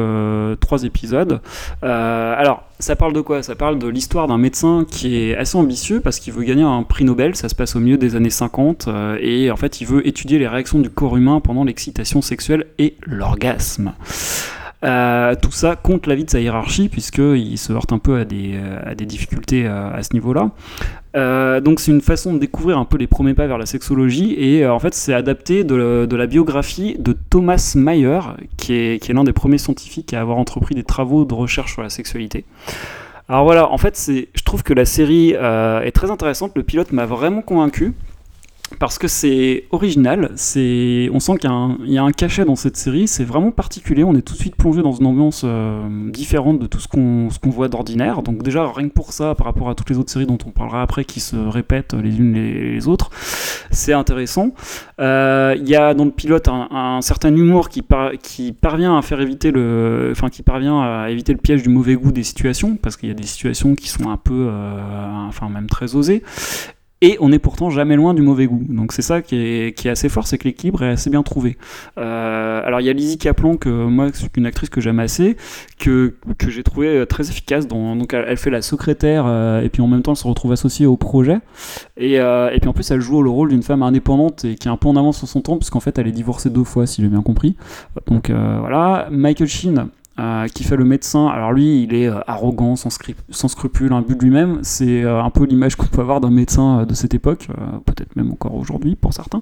Speaker 11: trois épisodes. Alors, ça parle de quoi? Ça parle de l'histoire d'un médecin qui est assez ambitieux parce qu'il veut gagner un prix Nobel. Ça se passe au milieu des années 50 euh, et en fait, il veut étudier les réactions du corps humain pendant l'excitation sexuelle et l'orgasme. Euh, tout ça contre l'avis de sa hiérarchie, puisqu'il se heurte un peu à des, à des difficultés à, ce niveau-là. Euh, donc c'est une façon de découvrir un peu les premiers pas vers la sexologie, et euh, en fait c'est adapté de, la- de la biographie de Thomas Mayer, qui est, qui est l'un des premiers scientifiques à avoir entrepris des travaux de recherche sur la sexualité. Alors voilà, en fait je trouve que la série euh, est très intéressante, le pilote m'a vraiment convaincu. Parce que c'est original, c'est, on sent qu'il y, a un- cachet dans cette série, c'est vraiment particulier, on est tout de suite plongé dans une ambiance euh, différente de tout ce qu'on voit d'ordinaire, donc déjà rien que pour ça, par rapport à toutes les autres séries dont on parlera après, qui se répètent les unes les, autres, c'est intéressant. Euh, Il y a dans le pilote un, un certain humour qui, par- qui parvient à faire éviter le, enfin qui parvient à éviter le piège du mauvais goût des situations, parce qu'il y a des situations qui sont un peu, euh, enfin même très osées. Et on n'est pourtant jamais loin du mauvais goût. Donc c'est ça qui est, qui est assez fort, c'est que l'équilibre est assez bien trouvé. Euh, alors il y a Lizzie Kaplan, que moi c'est une actrice que j'aime assez, que, que j'ai trouvé euh, très efficace. Dans, donc elle, elle fait la secrétaire euh, et puis en même temps elle se retrouve associée au projet. Et, euh, et puis en plus elle joue le rôle d'une femme indépendante et qui est un peu en avance sur son temps, puisqu'en fait elle est divorcée deux fois si j'ai bien compris. Donc euh, voilà, Michael Sheen. Euh, qui fait le médecin, alors lui il est euh, arrogant, sans, sans scrupule, un but de lui-même, c'est euh, un peu l'image qu'on peut avoir d'un médecin de cette époque, peut-être même encore aujourd'hui pour certains.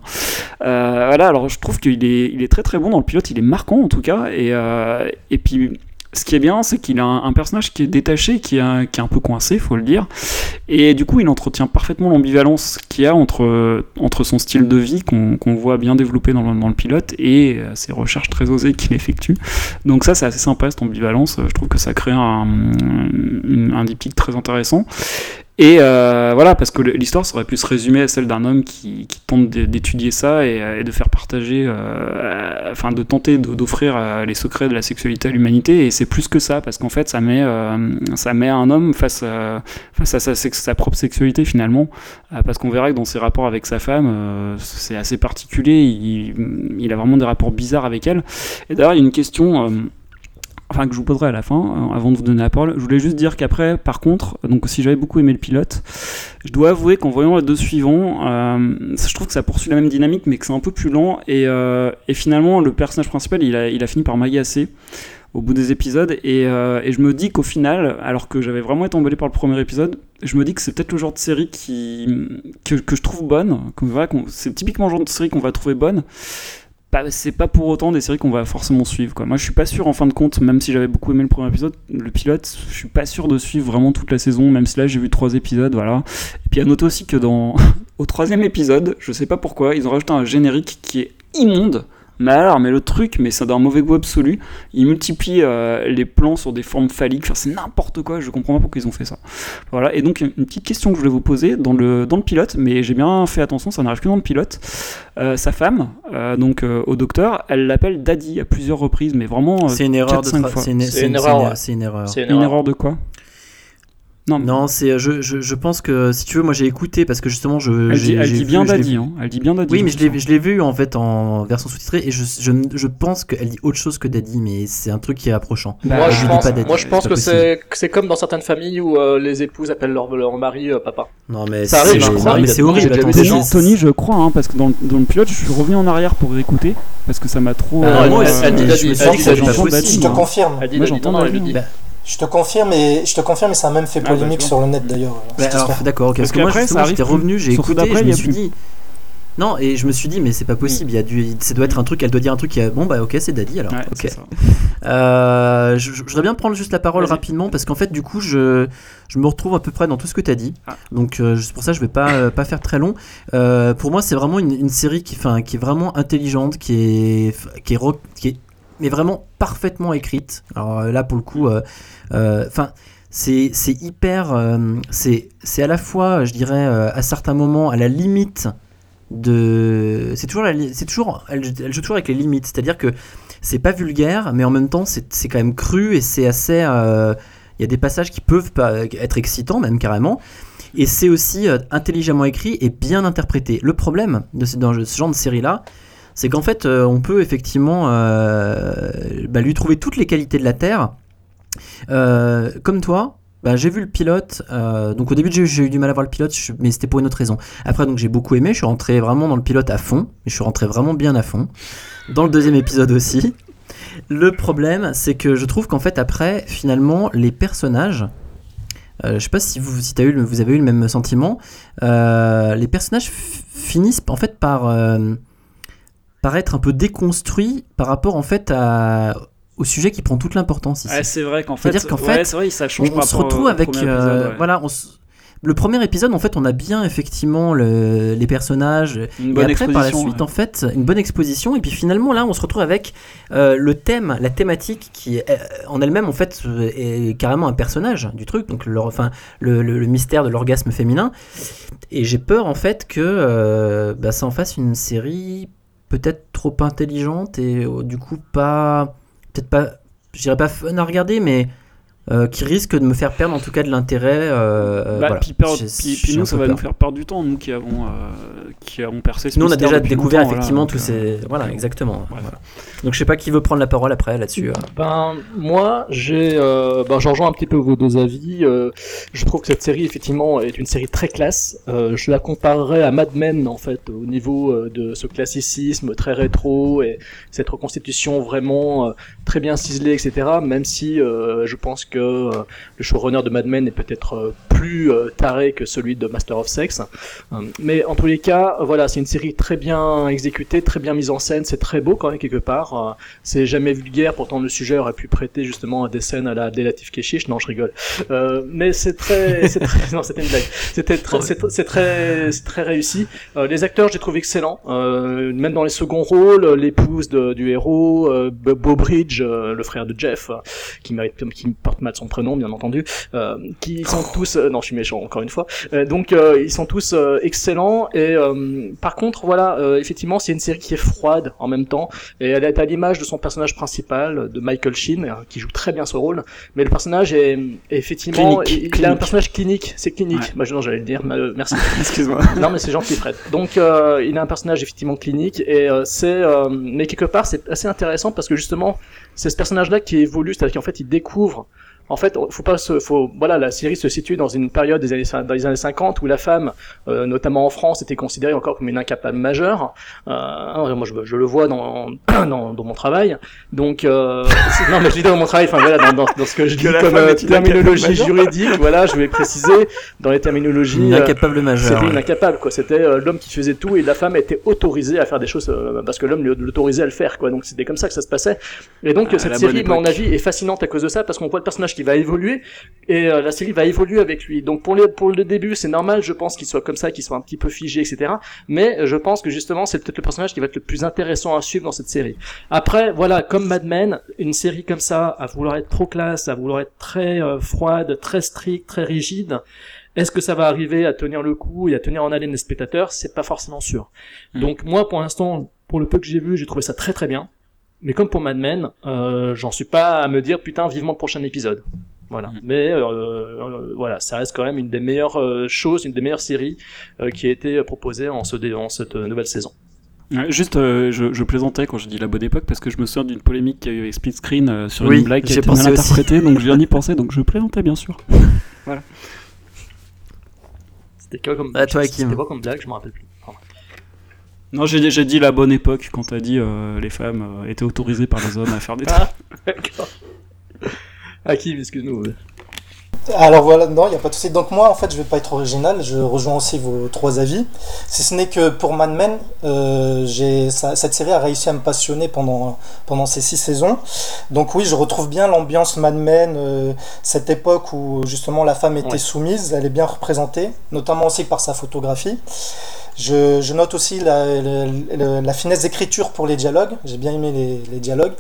Speaker 11: Voilà, alors je trouve qu'il est, il est très très bon dans le pilote, il est marquant en tout cas, et, et puis ce qui est bien, c'est qu'il a un, personnage qui est détaché, qui est, un- peu coincé, faut le dire, et du coup il entretient parfaitement l'ambivalence qu'il y a entre, son style de vie, qu'on voit bien développé dans le, dans le pilote, et euh, ses recherches très osées qu'il effectue. Donc ça c'est assez sympa cette ambivalence, je trouve que ça crée un, un, un diptyque très intéressant. Et euh, voilà, parce que l'histoire ça aurait pu se résumer à celle d'un homme qui, qui tente d'é- d'étudier ça et, euh, et de faire partager, euh, euh, enfin de tenter d'offrir euh, les secrets de la sexualité à l'humanité. Et c'est plus que ça, parce qu'en fait ça met, euh, ça met un homme face à, face à sa, sa propre sexualité finalement. Parce qu'on verra que dans ses rapports avec sa femme, c'est assez particulier. Il, il a vraiment des rapports bizarres avec elle. Et d'ailleurs, il y a une question. Enfin que je vous poserai à la fin, euh, avant de vous donner la parole. Je voulais juste dire qu'après, par contre, donc si j'avais beaucoup aimé le pilote, je dois avouer qu'en voyant les deux suivants, euh, je trouve que ça poursuit la même dynamique, mais que c'est un peu plus lent. Et, euh, et finalement, le personnage principal, il a, il a fini par m'agacer au bout des épisodes. Et, euh, et je me dis qu'au final, alors que j'avais vraiment été emballé par le premier épisode, je me dis que c'est peut-être le genre de série qui, que, que je trouve bonne. c'est typiquement le genre de série qu'on va trouver bonne c'est pas pour autant des séries qu'on va forcément suivre. Quoi. Moi, je suis pas sûr, en fin de compte, même si j'avais beaucoup aimé le premier épisode, le pilote, je suis pas sûr de suivre vraiment toute la saison, même si là j'ai vu trois épisodes, voilà. Et puis à noter aussi que dans au troisième épisode, je sais pas pourquoi, ils ont rajouté un générique qui est immonde. Mais alors, mais le truc, mais c'est d'un mauvais goût absolu. Ils multiplient euh, les plans sur des formes phalliques. Enfin, c'est n'importe quoi. Je comprends pas pourquoi ils ont fait ça. Voilà. Et donc, une petite question que je voulais vous poser dans le, dans le pilote, mais j'ai bien fait attention, ça n'arrive que dans le pilote. Euh, sa femme, euh, donc euh, au docteur, elle l'appelle Daddy à plusieurs reprises, mais vraiment. euh,
Speaker 10: C'est une erreur de
Speaker 11: 4-5
Speaker 10: tra-
Speaker 11: fois.
Speaker 10: c'est une- une- c'est une- c'est une erreur.
Speaker 12: C'est
Speaker 11: Une erreur de quoi? Non,
Speaker 10: Non, c'est je, je, je pense que si tu veux, moi j'ai écouté parce que justement je.
Speaker 11: Elle dit- elle
Speaker 10: j'ai
Speaker 11: dit
Speaker 10: vu-
Speaker 11: bien
Speaker 10: vu.
Speaker 11: hein. Elle dit bien Daddy,
Speaker 10: Oui, mais
Speaker 11: je
Speaker 10: l'ai je l'ai vu en fait en version sous-titrée et je, je, je pense qu'elle dit autre chose que Daddy, mais c'est un truc qui est approchant.
Speaker 12: moi, je pense,
Speaker 10: pas Daddy,
Speaker 12: moi, je pense que c'est comme dans certaines familles où euh, les épouses appellent leur, leur mari euh, papa.
Speaker 10: Non, mais
Speaker 12: ça
Speaker 10: c'est-
Speaker 12: arrive, je
Speaker 10: non,
Speaker 12: crois.
Speaker 10: mais c'est horrible, attends,
Speaker 12: des
Speaker 11: Tony, je crois, hein, parce que dans, le- dans le pilote, je suis revenu en arrière pour réécouter, parce que ça m'a trop.
Speaker 12: Ah,
Speaker 11: euh,
Speaker 12: moi, elle- dit
Speaker 11: je
Speaker 12: Daddy, Je
Speaker 13: te confirme.
Speaker 12: Elle dit Daddy,
Speaker 13: Je te confirme et je te confirme et ça a même fait
Speaker 11: Ah,
Speaker 13: polémique sur le net d'ailleurs.
Speaker 10: D'accord, ok. Parce, que moi, justement, j'étais revenu, j'ai écouté, et
Speaker 11: d'après,
Speaker 10: je me suis
Speaker 11: plus.
Speaker 10: dit. Non, et je me suis dit, mais c'est pas possible, il y a dû, ça doit être un truc, elle doit dire un truc qui a. Bon, bah, ok, c'est Daddy alors.
Speaker 11: Ouais,
Speaker 10: ok. Euh, je, je voudrais bien prendre juste la parole rapidement parce qu'en fait, du coup, je, je me retrouve à peu près dans tout ce que tu as dit.
Speaker 11: Ah.
Speaker 10: Donc, euh, c'est pour ça que je vais pas, euh, pas faire très long. Euh, pour moi, c'est vraiment une, une série qui, enfin, qui est vraiment intelligente, qui est, qui est, ro- qui est mais vraiment parfaitement écrite. Alors euh, là, pour le coup, euh, euh, enfin. c'est hyper. euh, c'est à la fois, je dirais, à certains moments, à la limite de. C'est toujours, c'est toujours, elle, joue toujours avec les limites. C'est-à-dire que c'est pas vulgaire, mais en même temps, c'est quand même cru et c'est assez. Il y a des passages qui peuvent être excitants, même carrément. Et c'est aussi intelligemment écrit et bien interprété. Le problème de dans ce genre de série-là, c'est qu'en fait, euh, on peut effectivement euh, bah, lui trouver toutes les qualités de la Terre. Euh, comme toi, bah, j'ai vu le pilote. donc au début, j'ai eu du mal à voir le pilote, mais c'était pour une autre raison. Après, donc j'ai beaucoup aimé. Je suis rentré vraiment dans le pilote à fond. Je suis rentré vraiment bien à fond. Dans le deuxième épisode aussi. Le problème, c'est que je trouve qu'en fait, après, finalement, les personnages. euh, je sais pas si vous, si eu, vous avez eu le même sentiment. les personnages finissent en fait par, par être un peu déconstruits par rapport en fait à, au sujet qui prend toute l'importance ici.
Speaker 11: Ouais, c'est vrai qu'en fait,
Speaker 10: C'est-à-dire qu'en
Speaker 11: ouais,
Speaker 10: fait,
Speaker 11: c'est vrai, ça change
Speaker 10: on, se
Speaker 11: au
Speaker 10: retrouve avec, euh,
Speaker 11: ouais.
Speaker 10: voilà, on le premier épisode, en fait, on a bien effectivement le- les personnages.
Speaker 11: Une
Speaker 10: et
Speaker 11: bonne
Speaker 10: après, par la
Speaker 11: exposition,
Speaker 10: suite, en fait, une bonne exposition. Et puis finalement, là, on se retrouve avec euh, le thème, la thématique qui, est, euh, en elle-même, en fait, est carrément un personnage du truc. Donc, le, enfin, le, le- le mystère de l'orgasme féminin. Et j'ai peur, en fait, que euh, bah, ça en fasse une série peut-être trop intelligente et euh, du coup pas, peut-être pas, je dirais pas fun à regarder, mais euh, qui risque de me faire perdre en tout cas de l'intérêt. euh, euh,
Speaker 11: Bah,
Speaker 10: voilà.
Speaker 11: puis, nous, ça va
Speaker 10: peur.
Speaker 11: nous faire perdre du temps, nous qui avons, euh, qui avons percé ce
Speaker 10: Nous, on a déjà découvert
Speaker 11: voilà,
Speaker 10: effectivement tous
Speaker 11: euh,
Speaker 10: ces. Voilà, exactement. Voilà. Donc, je sais pas qui veut prendre la parole après là-dessus. euh.
Speaker 12: Ben moi j'ai euh, ben je rejoins un petit peu vos deux avis. Euh, je trouve que cette série effectivement est une série très classe. Euh, je la comparerais à Mad Men en fait au niveau euh, de ce classicisme très rétro et cette reconstitution vraiment euh, très bien ciselée etc. Même si euh, je pense que euh, le showrunner de Mad Men est peut-être euh, plus euh, taré que celui de Master of Sex. Mais en tous les cas voilà c'est une série très bien exécutée, très bien mise en scène, c'est très beau quand même quelque part. C'est jamais vulgaire, pourtant le sujet aurait pu prêter justement à des scènes à la Delatif Keshish. Non, je rigole. Mais c'est très, très, non, c'était une blague. C'était très, très, très réussi. Les acteurs, j'ai trouvé excellents. Même dans les seconds rôles, l'épouse du héros, euh, Bo- Bo Bridge, le frère de Jeff, qui mérite, qui porte mal son prénom, bien entendu, euh, qui sont tous, euh, non, je suis méchant encore une fois. Euh, donc, euh, ils sont tous euh, excellents. Et euh, par contre, voilà, euh, effectivement, c'est une série qui est froide en même temps. Et elle est à l'image de son personnage principal, de Michael Sheen, qui joue très bien ce rôle. Mais le personnage est, est effectivement,
Speaker 11: Clinique,
Speaker 12: il, il a un personnage clinique, c'est clinique.
Speaker 11: Ouais.
Speaker 12: Bah, non, j'allais le dire, merci.
Speaker 11: Excuse-moi.
Speaker 12: non, mais c'est gentil, Fred. Donc, euh, il a un personnage effectivement clinique, et euh, c'est, euh, mais quelque part, c'est assez intéressant parce que justement, c'est ce personnage-là qui évolue, c'est-à-dire qu'en fait, il découvre. En fait, faut pas se, faut, voilà, la série se situe dans une période des années, dans les années 50 où la femme, euh, notamment en France, était considérée encore comme une incapable majeure. Euh, moi, je, je le vois dans, dans, dans mon travail. Donc, euh, c'est- non, mais je dis dans mon travail, enfin voilà, dans, dans, dans ce que je dis
Speaker 11: Que
Speaker 12: comme euh, terminologie juridique, voilà, je vais préciser dans les terminologies.
Speaker 10: Une
Speaker 12: euh,
Speaker 10: incapable majeure.
Speaker 12: c'était une incapable, quoi. C'était euh, l'homme qui faisait tout et la femme était autorisée à faire des choses euh, parce que l'homme l'autorisait à le faire, quoi. Donc c'était comme ça que ça se passait. Et donc
Speaker 11: À
Speaker 12: cette série, à mon avis, est fascinante à cause de ça parce qu'on voit le personnage qui va évoluer et euh, la série va évoluer avec lui. Donc pour les pour le début, c'est normal, je pense qu'il soit comme ça, qu'il soit un petit peu figé, etc. Mais je pense que justement, c'est peut-être le personnage qui va être le plus intéressant à suivre dans cette série. Après, voilà, comme Mad Men, une série comme ça, à vouloir être trop classe, à vouloir être très euh, froide, très stricte, très rigide. Est-ce que ça va arriver à tenir le coup et à tenir en haleine les spectateurs? C'est pas forcément sûr.
Speaker 11: Mm.
Speaker 12: Donc moi, pour l'instant, pour le peu que j'ai vu, j'ai trouvé ça très très bien. Mais comme pour Mad Men, euh, j'en suis pas à me dire putain vivement le prochain épisode. Voilà. Mais euh, euh, voilà, ça reste quand même une des meilleures euh, choses, une des meilleures séries euh, qui a été proposée en, ce en cette nouvelle saison.
Speaker 11: Juste, euh, je, je plaisantais quand je dis la bonne époque parce que je me souviens d'une polémique qu'il y a eu avec Split Screen euh, sur
Speaker 10: Oui,
Speaker 11: une blague qui a
Speaker 10: j'ai
Speaker 11: été
Speaker 10: pensé
Speaker 11: mal
Speaker 10: aussi.
Speaker 11: interprétée, donc je viens d'y penser, donc je plaisantais bien sûr.
Speaker 12: C'était quoi comme
Speaker 10: toi,
Speaker 12: quoi comme blague Je me rappelle plus.
Speaker 11: Non, j'ai j'ai dit la bonne époque quand t'as dit euh, les femmes euh, étaient autorisées par les hommes à faire des trucs.
Speaker 12: Ah, d'accord. Hakim, excuse-nous. ouais.
Speaker 13: Alors voilà, non, il n'y a pas de souci. Donc moi, en fait, je vais pas être original, je rejoins aussi vos trois avis. Si ce n'est que pour Mad Men, euh, j'ai, ça- cette série a réussi à me passionner pendant, pendant ces six saisons. Donc oui, je retrouve bien l'ambiance Mad Men, euh, cette époque où justement la femme était
Speaker 12: Ouais.
Speaker 13: soumise, elle est bien représentée, notamment aussi par sa photographie. Je, note aussi la, finesse d'écriture pour les dialogues. J'ai bien aimé les, dialogues.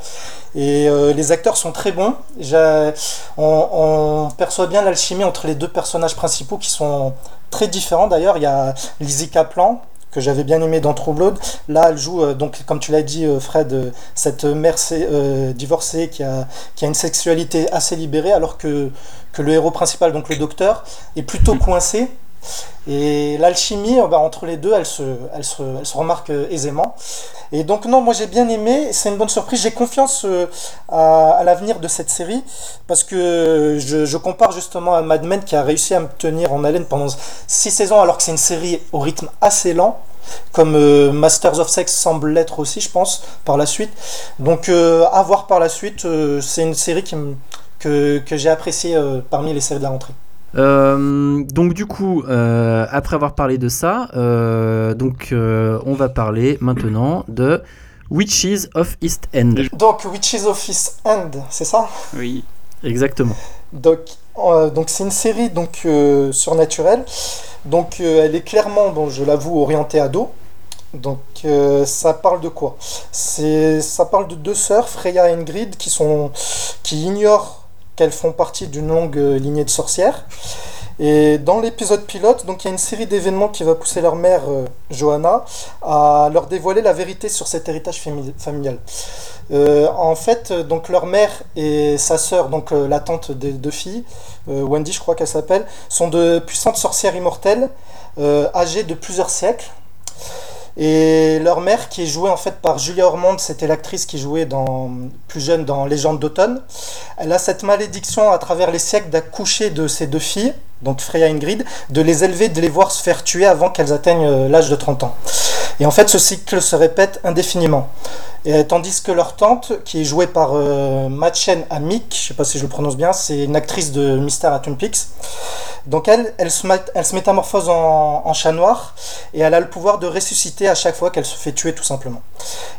Speaker 13: Et euh, les acteurs sont très bons. On, perçoit bien l'alchimie entre les deux personnages principaux qui sont très différents d'ailleurs. Il y a Lizzie Kaplan que j'avais bien aimé dans True Blood. Là, elle joue, euh, donc, comme tu l'as dit, euh, Fred, cette mère divorcée qui a, qui a une sexualité assez libérée, alors que, que le héros principal, donc le docteur, est plutôt coincé. Et l'alchimie euh, bah, entre les deux, elle se, elle se, elle se remarque euh, aisément. Et donc non, moi j'ai bien aimé, c'est une bonne surprise. J'ai confiance euh, à, l'avenir de cette série parce que je, compare justement à Mad Men qui a réussi à me tenir en haleine pendant six saisons alors que c'est une série au rythme assez lent. Comme Masters of Sex semble l'être aussi, je pense, par la suite. Donc, euh, à voir par la suite, c'est une série que, que j'ai appréciée parmi les séries de la rentrée.
Speaker 10: Euh, donc du coup, euh, après avoir parlé de ça, euh, donc euh, on va parler maintenant de Witches of East End.
Speaker 13: Donc, Witches of East End, c'est ça?
Speaker 11: Oui.
Speaker 10: Exactement.
Speaker 13: Donc, Euh, donc c'est une série donc euh, surnaturelle. Donc euh, elle est clairement, bon, je l'avoue, orientée ado. Donc euh, ça parle de quoi? C'est ça parle de deux sœurs, Freya et Ingrid, qui sont qui ignorent qu'elles font partie d'une longue euh, lignée de sorcières. Et dans l'épisode pilote, donc il y a une série d'événements qui va pousser leur mère, euh, Johanna, à leur dévoiler la vérité sur cet héritage fami- familial. Euh, en fait, donc leur mère et sa sœur, donc la tante des deux filles, Wendy, je crois qu'elle s'appelle, sont de puissantes sorcières immortelles, âgées de plusieurs siècles. Et leur mère, qui est jouée en fait par Julia Ormond, c'était l'actrice qui jouait dans, plus jeune dans Légende d'automne, elle a cette malédiction à travers les siècles d'accoucher de ces deux filles, donc Freya et Ingrid, de les élever, de les voir se faire tuer avant qu'elles atteignent euh, l'âge de 30 ans. Et en fait, ce cycle se répète indéfiniment. Et, tandis que leur tante, qui est jouée par euh, Machen Amik, je sais pas si je le prononce bien, c'est une actrice de à Twin Peaks. Donc elle, elle se, elle se métamorphose en, chat noir et elle a le pouvoir de ressusciter à chaque fois qu'elle se fait tuer tout simplement.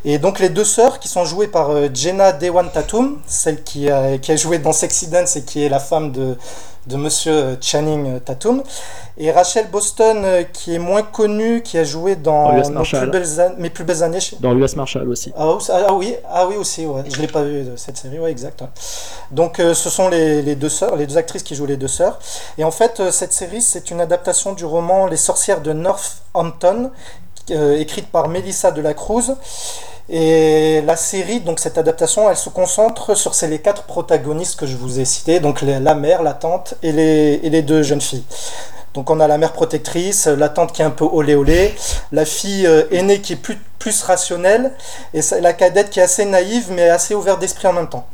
Speaker 13: Et donc les deux sœurs qui sont jouées par euh, Jenna Dewan Tatum, celle qui qui a joué dans Sexy Dance et qui est la femme de, de Monsieur Channing Tatum, et Rachel Boston euh, qui est moins connue, qui a joué dans plus belles an- Mes plus belles années.
Speaker 12: Dans l'US Marshall aussi.
Speaker 13: ah, aussi- ah oui, ah oui aussi, ouais. je l'ai pas vu de cette série, ouais, exact. ouais. Donc euh, ce sont les, les deux sœurs, les deux actrices qui jouent les deux sœurs. Et en fait, euh, cette série, c'est une adaptation du roman Les sorcières de Northampton, euh, écrite par Melissa de la Cruz. Et la série, donc cette adaptation, elle se concentre sur ces les quatre protagonistes que je vous ai cités, donc la mère, la tante et les, et les deux jeunes filles. Donc on a la mère protectrice, la tante qui est un peu olé olé, la fille euh, aînée qui est plus, plus rationnelle, et la cadette qui est assez naïve mais assez ouverte d'esprit en même temps.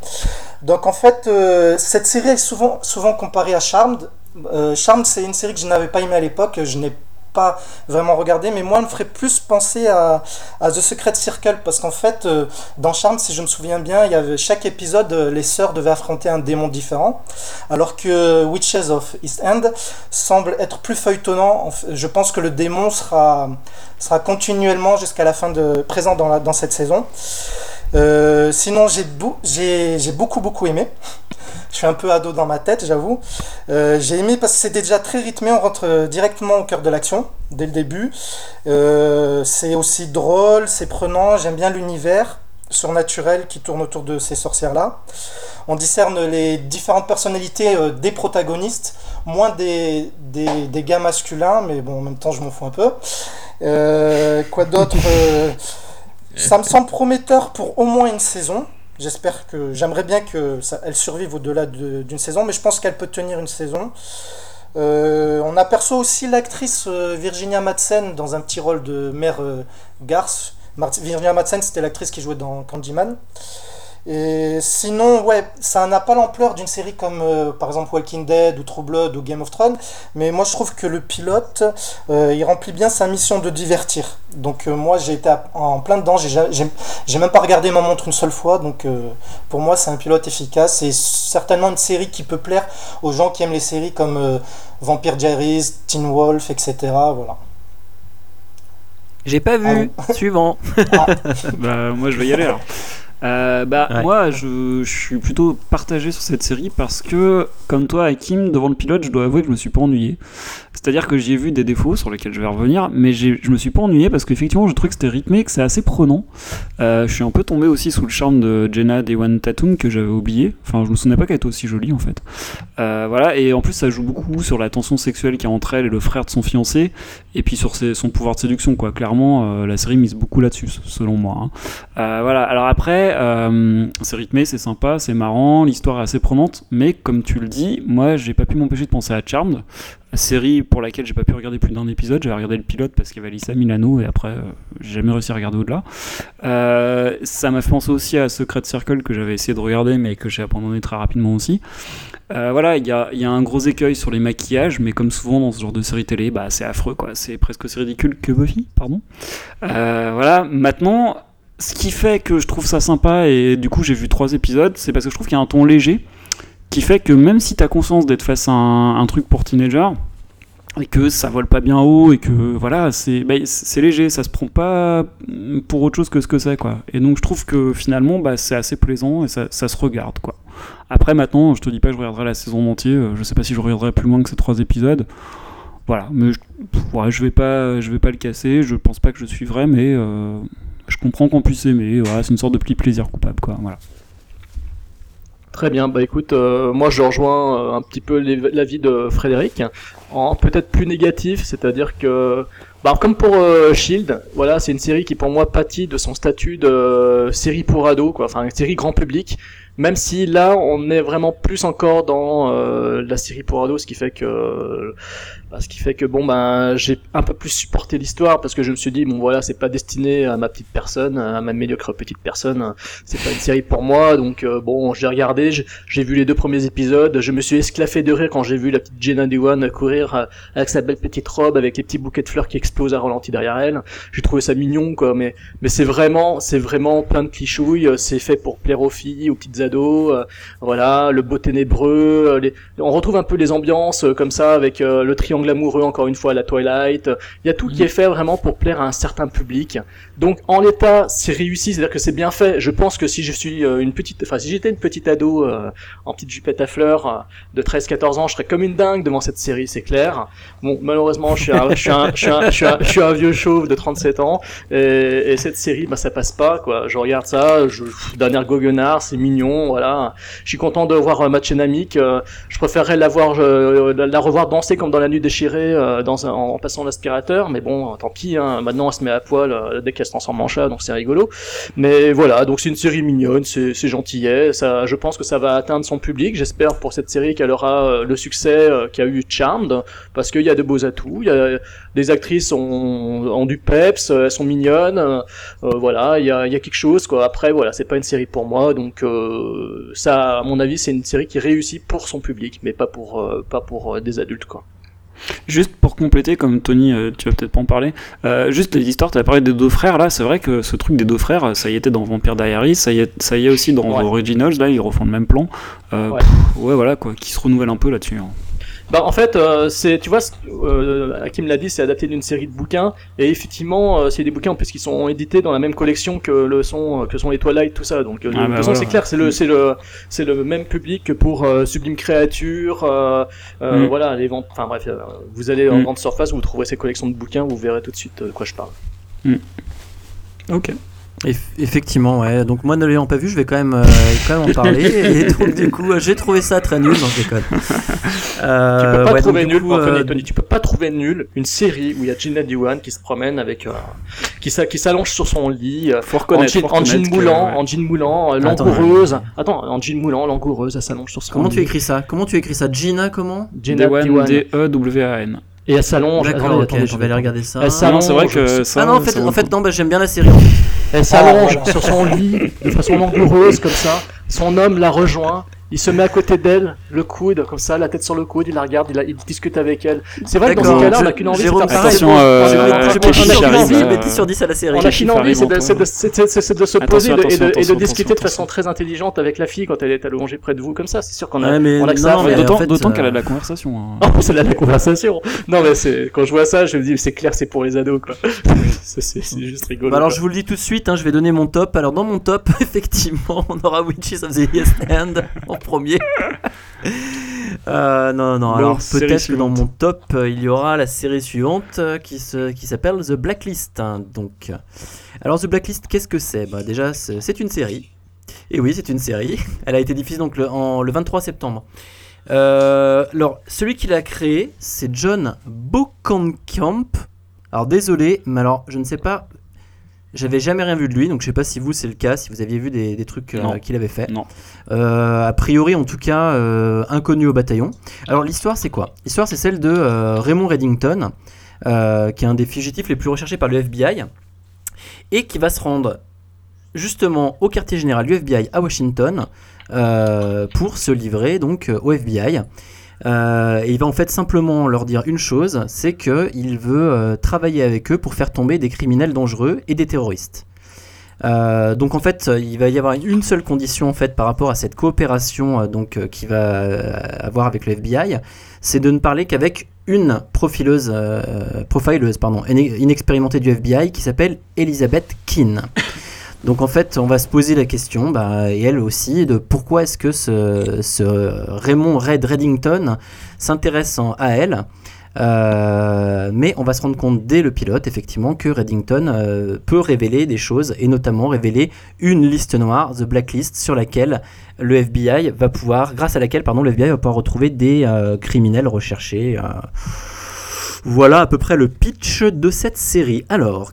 Speaker 13: Donc en fait, euh, cette série est souvent, souvent comparée à Charmed. Euh, Charmed, c'est une série que je n'avais pas aimée à l'époque, je n'ai pas vraiment regardé, mais moi, elle me ferait plus penser à, à The Secret Circle, parce qu'en fait, euh, dans Charmed, si je me souviens bien, il y avait chaque épisode, euh, les sœurs devaient affronter un démon différent, alors que Witches of East End semble être plus feuilletonnant. Je pense que le démon sera, sera continuellement jusqu'à la fin de présent dans, la, dans cette saison. Euh, sinon, j'ai j'ai j'ai beaucoup beaucoup aimé. Je suis un peu ado dans ma tête, j'avoue. Euh, j'ai aimé parce que c'était déjà très rythmé, on rentre euh, directement au cœur de l'action dès le début. Euh, c'est aussi drôle, c'est prenant, j'aime bien l'univers surnaturel qui tourne autour de ces sorcières-là. On discerne les différentes personnalités des protagonistes, moins des, des, gars masculins, mais bon, en même temps, je m'en fous un peu. Quoi d'autre Ça me semble prometteur pour au moins une saison. J'espère que j'aimerais bien que ça, elle survive au-delà de- d'une saison, mais je pense qu'elle peut tenir une saison. Euh, on aperçoit aussi l'actrice euh, Virginia Madsen dans un petit rôle de mère euh, garce. Mar- Virginia Madsen, c'était l'actrice qui jouait dans Candyman. Et sinon, ouais, ça n'a pas l'ampleur d'une série comme euh, par exemple Walking Dead ou True Blood ou Game of Thrones, mais moi je trouve que le pilote, euh, il remplit bien sa mission de divertir. Donc euh, moi j'ai été à- en plein dedans, j'ai ja- j'ai j'ai même pas regardé ma montre une seule fois, donc euh, pour moi c'est un pilote efficace et certainement une série qui peut plaire aux gens qui aiment les séries comme euh, Vampire Diaries, Teen Wolf, etc. Voilà.
Speaker 10: J'ai pas vu. Suivant.
Speaker 11: bah, moi je vais y aller alors. Euh, bah
Speaker 10: Ouais.
Speaker 11: moi je, je suis plutôt partagé sur cette série parce que comme toi Hakim devant le pilote je dois avouer que je me suis pas ennuyé c'est à dire que j'y ai vu des défauts sur lesquels je vais revenir mais j'ai- je me suis pas ennuyé parce qu'effectivement je trouve que c'était rythmé que c'est assez prenant. Euh, je suis un peu tombé aussi sous le charme de Jenna Dewan Tatum que j'avais oublié. Enfin je me souvenais pas qu'elle était aussi jolie en fait. Euh, voilà et en plus ça joue beaucoup sur la tension sexuelle qu'il y a entre elle et le frère de son fiancé et puis sur son pouvoir de séduction quoi. Clairement euh, la série mise beaucoup là-dessus selon moi hein. Voilà, alors après, c'est rythmé, c'est sympa, c'est marrant, l'histoire est assez prenante, mais comme tu le dis, moi j'ai pas pu m'empêcher de penser à Charmed, série pour laquelle j'ai pas pu regarder plus d'un épisode, j'avais regardé le pilote parce qu'il y avait Lisa Milano et après euh, j'ai jamais réussi à regarder au-delà. Euh, ça m'a fait penser aussi à Secret Circle que j'avais essayé de regarder mais que j'ai abandonné très rapidement aussi. Euh, voilà, il y a, y a un gros écueil sur les maquillages, mais comme souvent dans ce genre de série télé, bah, c'est affreux quoi, c'est presque aussi ridicule que Buffy, pardon. Voilà, maintenant, ce qui fait que je trouve ça sympa, et du coup j'ai vu trois épisodes, c'est parce que je trouve qu'il y a un ton léger, qui fait que même si tu as conscience d'être face à un, truc pour teenager, et que ça vole pas bien haut et que voilà c'est bah, léger ça se prend pas pour autre chose que ce que c'est quoi. Et donc je trouve que finalement bah, c'est assez plaisant et ça, se regarde quoi. Après maintenant je te dis pas que je regarderai la saison entière je sais pas si je regarderai plus loin que ces trois épisodes. Voilà mais je vais pas je vais pas le casser je pense pas que je suivrai mais euh, je comprends qu'on puisse aimer voilà, c'est une sorte de petit plaisir coupable quoi voilà
Speaker 12: Très bien, bah écoute, euh, moi je rejoins euh, un petit peu l'avis de Frédéric, en peut-être plus négatif, c'est-à-dire que, bah, comme pour euh, Shield, voilà, c'est une série qui pour moi pâtit de son statut de série pour ados, quoi, enfin une série grand public, même si là on est vraiment plus encore dans la série pour ados, ce qui fait que ce qui fait que bon ben j'ai un peu plus supporté l'histoire parce que je me suis dit bon voilà c'est pas destiné à ma petite personne, à ma médiocre petite personne, c'est pas une série pour moi donc euh, bon j'ai regardé, j'ai vu les deux premiers épisodes, je me suis esclaffé de rire quand j'ai vu la petite Jenna Dewan courir euh, avec sa belle petite robe avec les petits bouquets de fleurs qui explosent à ralenti derrière elle. J'ai trouvé ça mignon quoi mais mais c'est vraiment c'est vraiment plein de clichouilles, c'est fait pour plaire aux filles, aux petites ados, euh, voilà le beau ténébreux, on retrouve un peu les ambiances comme ça avec le triangle amoureux encore une fois la Twilight. Il y a tout qui est fait vraiment pour plaire à un certain public. Donc en l'état, c'est réussi, c'est-à-dire que c'est bien fait. Je pense que si je suis euh, une petite, enfin si j'étais une petite ado euh, en petite jupette à fleurs euh, de 13-14 ans, je serais comme une dingue devant cette série, c'est clair. Bon, malheureusement, je suis un, vieux chauve de 37 ans et, et, cette série, bah ça passe pas quoi. Je regarde ça, je, dernière goguenard, c'est mignon, voilà. Je suis content de voir Match Dynamique. je préférerais la voir, la revoir danser comme dans la nuit déchirée dans en passant l'aspirateur, mais bon, tant pis. Hein, maintenant, elle se met à poil dès qu'elle se transforme en chat, donc c'est rigolo. Mais voilà, donc c'est une série mignonne, c'est gentillet. Ça, je pense que ça va atteindre son public. J'espère pour cette série qu'elle aura euh, le succès euh, qu'a eu Charmed, parce qu'il y a de beaux atouts. Il y a, les actrices ont, du peps, elles sont mignonnes. Euh, voilà, il y a, y a quelque chose. Quoi. Après, voilà, c'est pas une série pour moi, donc ça, à mon avis, c'est une série qui réussit pour son public, mais pas pour, pas pour des adultes, quoi.
Speaker 11: Juste pour compléter, comme Tony, euh, tu vas peut-être pas en parler, euh, juste les histoires, tu as parlé des deux frères, là, c'est vrai que ce truc des deux frères, ça y était dans Vampire Diaries, ça y est, ça y est aussi dans Originals, là, ils refont le même plan. Euh, ouais. voilà, quoi, qui se renouvelle un peu là-dessus. Hein.
Speaker 12: Bah en fait, euh, c'est tu vois, euh, Hakim l'a dit, c'est adapté d'une série de bouquins et effectivement, euh, c'est des bouquins en plus qui sont édités dans la même collection que le sont euh, que sont les Twilight tout ça. Donc ah bah c'est clair, c'est le c'est le c'est le même public que pour Sublime Créature, mm. voilà les ventes. Enfin bref, vous allez en mm. grande surface, vous trouverez ces collections de bouquins, vous verrez tout de suite de quoi je parle.
Speaker 11: Mm. Ok
Speaker 10: effectivement, ouais. Donc moi ne l'ayant pas vu, je vais quand même, euh, quand même en parler. et donc du coup, j'ai trouvé ça très nul dans ce
Speaker 12: Euh, tu peux pas trouver nul, euh, tu peux pas trouver nul une série où il y a Gina Dewan qui se promène avec, euh, qui s'allonge sur son lit,
Speaker 11: faut reconnaître,
Speaker 12: en, jean, moulant, en jean moulant, langoureuse. Attends, en jean moulant, langoureuse, elle s'allonge sur son
Speaker 10: comment
Speaker 12: lit.
Speaker 10: Comment tu écris ça? Comment tu écris ça? Gina comment?
Speaker 11: Gina Dewan, D-E-W-A-N.
Speaker 12: Et elle s'allonge.
Speaker 10: D'accord, ok, je vais aller regarder ça.
Speaker 12: Elle s'allonge.
Speaker 11: c'est vrai que ça.
Speaker 10: Ah non, en fait, en fait non, bah, j'aime bien la série.
Speaker 12: Elle s'allonge sur son lit de façon langoureuse comme ça. Son homme la rejoint il se met à côté d'elle, le coude, comme ça, la tête sur le coude, il la regarde, il, il discute avec elle. C'est vrai que dans ce cas-là, on n'a qu'une envie,
Speaker 10: c'est de
Speaker 12: faire
Speaker 11: Attention, euh,
Speaker 10: mais 10 sur 10 à la série.
Speaker 12: On a qu'une envie, c'est de, se poser et de, discuter de façon très intelligente avec la fille quand elle est allongée près de vous, comme ça. C'est sûr qu'on a, on.
Speaker 11: D'autant qu'elle a de la conversation.
Speaker 12: En plus, elle a de la conversation. Non, mais c'est, quand je vois ça, je me dis, c'est clair, c'est pour les ados, quoi. C'est juste rigolo.
Speaker 10: Alors, je vous le dis tout de suite, je vais donner mon top. Alors, dans mon top, effectivement, on aura Witches the East End premier. euh, non, non, alors peut-être que dans mon top, euh, il y aura la série suivante euh, qui, se, qui s'appelle The Blacklist. Hein, donc, alors The Blacklist, qu'est-ce que c'est? Bah, Déjà, c'est, une série. Et oui, c'est une série. Elle a été diffusée donc le, en, le 23 septembre. Euh, alors, celui qui l'a créé, c'est John Bokenkamp. Alors, désolé, mais alors, je ne sais pas j'avais jamais rien vu de lui, donc je sais pas si vous c'est le cas, si vous aviez vu des, trucs euh, qu'il avait fait.
Speaker 11: Non.
Speaker 10: Euh, a priori, en tout cas, euh, inconnu au bataillon. Alors l'histoire c'est quoi? L'histoire c'est celle de Raymond Reddington, qui est un des fugitifs les plus recherchés par le FBI, et qui va se rendre justement au quartier général du FBI à Washington pour se livrer donc au FBI. Euh, et il va en fait simplement leur dire une chose, c'est qu'il veut euh, travailler avec eux pour faire tomber des criminels dangereux et des terroristes. Euh, donc en fait, il va y avoir une seule condition en fait par rapport à cette coopération euh, donc euh, qui va euh, avoir avec le FBI, c'est de ne parler qu'avec une profileuse, euh, profileuse pardon, inexpérimentée du FBI qui s'appelle Elizabeth Keane. Donc en fait, on va se poser la question, bah, et elle aussi, de pourquoi est-ce que ce, Raymond Red Reddington s'intéresse à elle. Euh, mais on va se rendre compte dès le pilote, effectivement, que Reddington euh, peut révéler des choses, et notamment révéler une liste noire, The Blacklist, sur laquelle le FBI va pouvoir, grâce à laquelle, pardon, le FBI va pouvoir retrouver des euh, criminels recherchés. Voilà à peu près le pitch de cette série. Alors,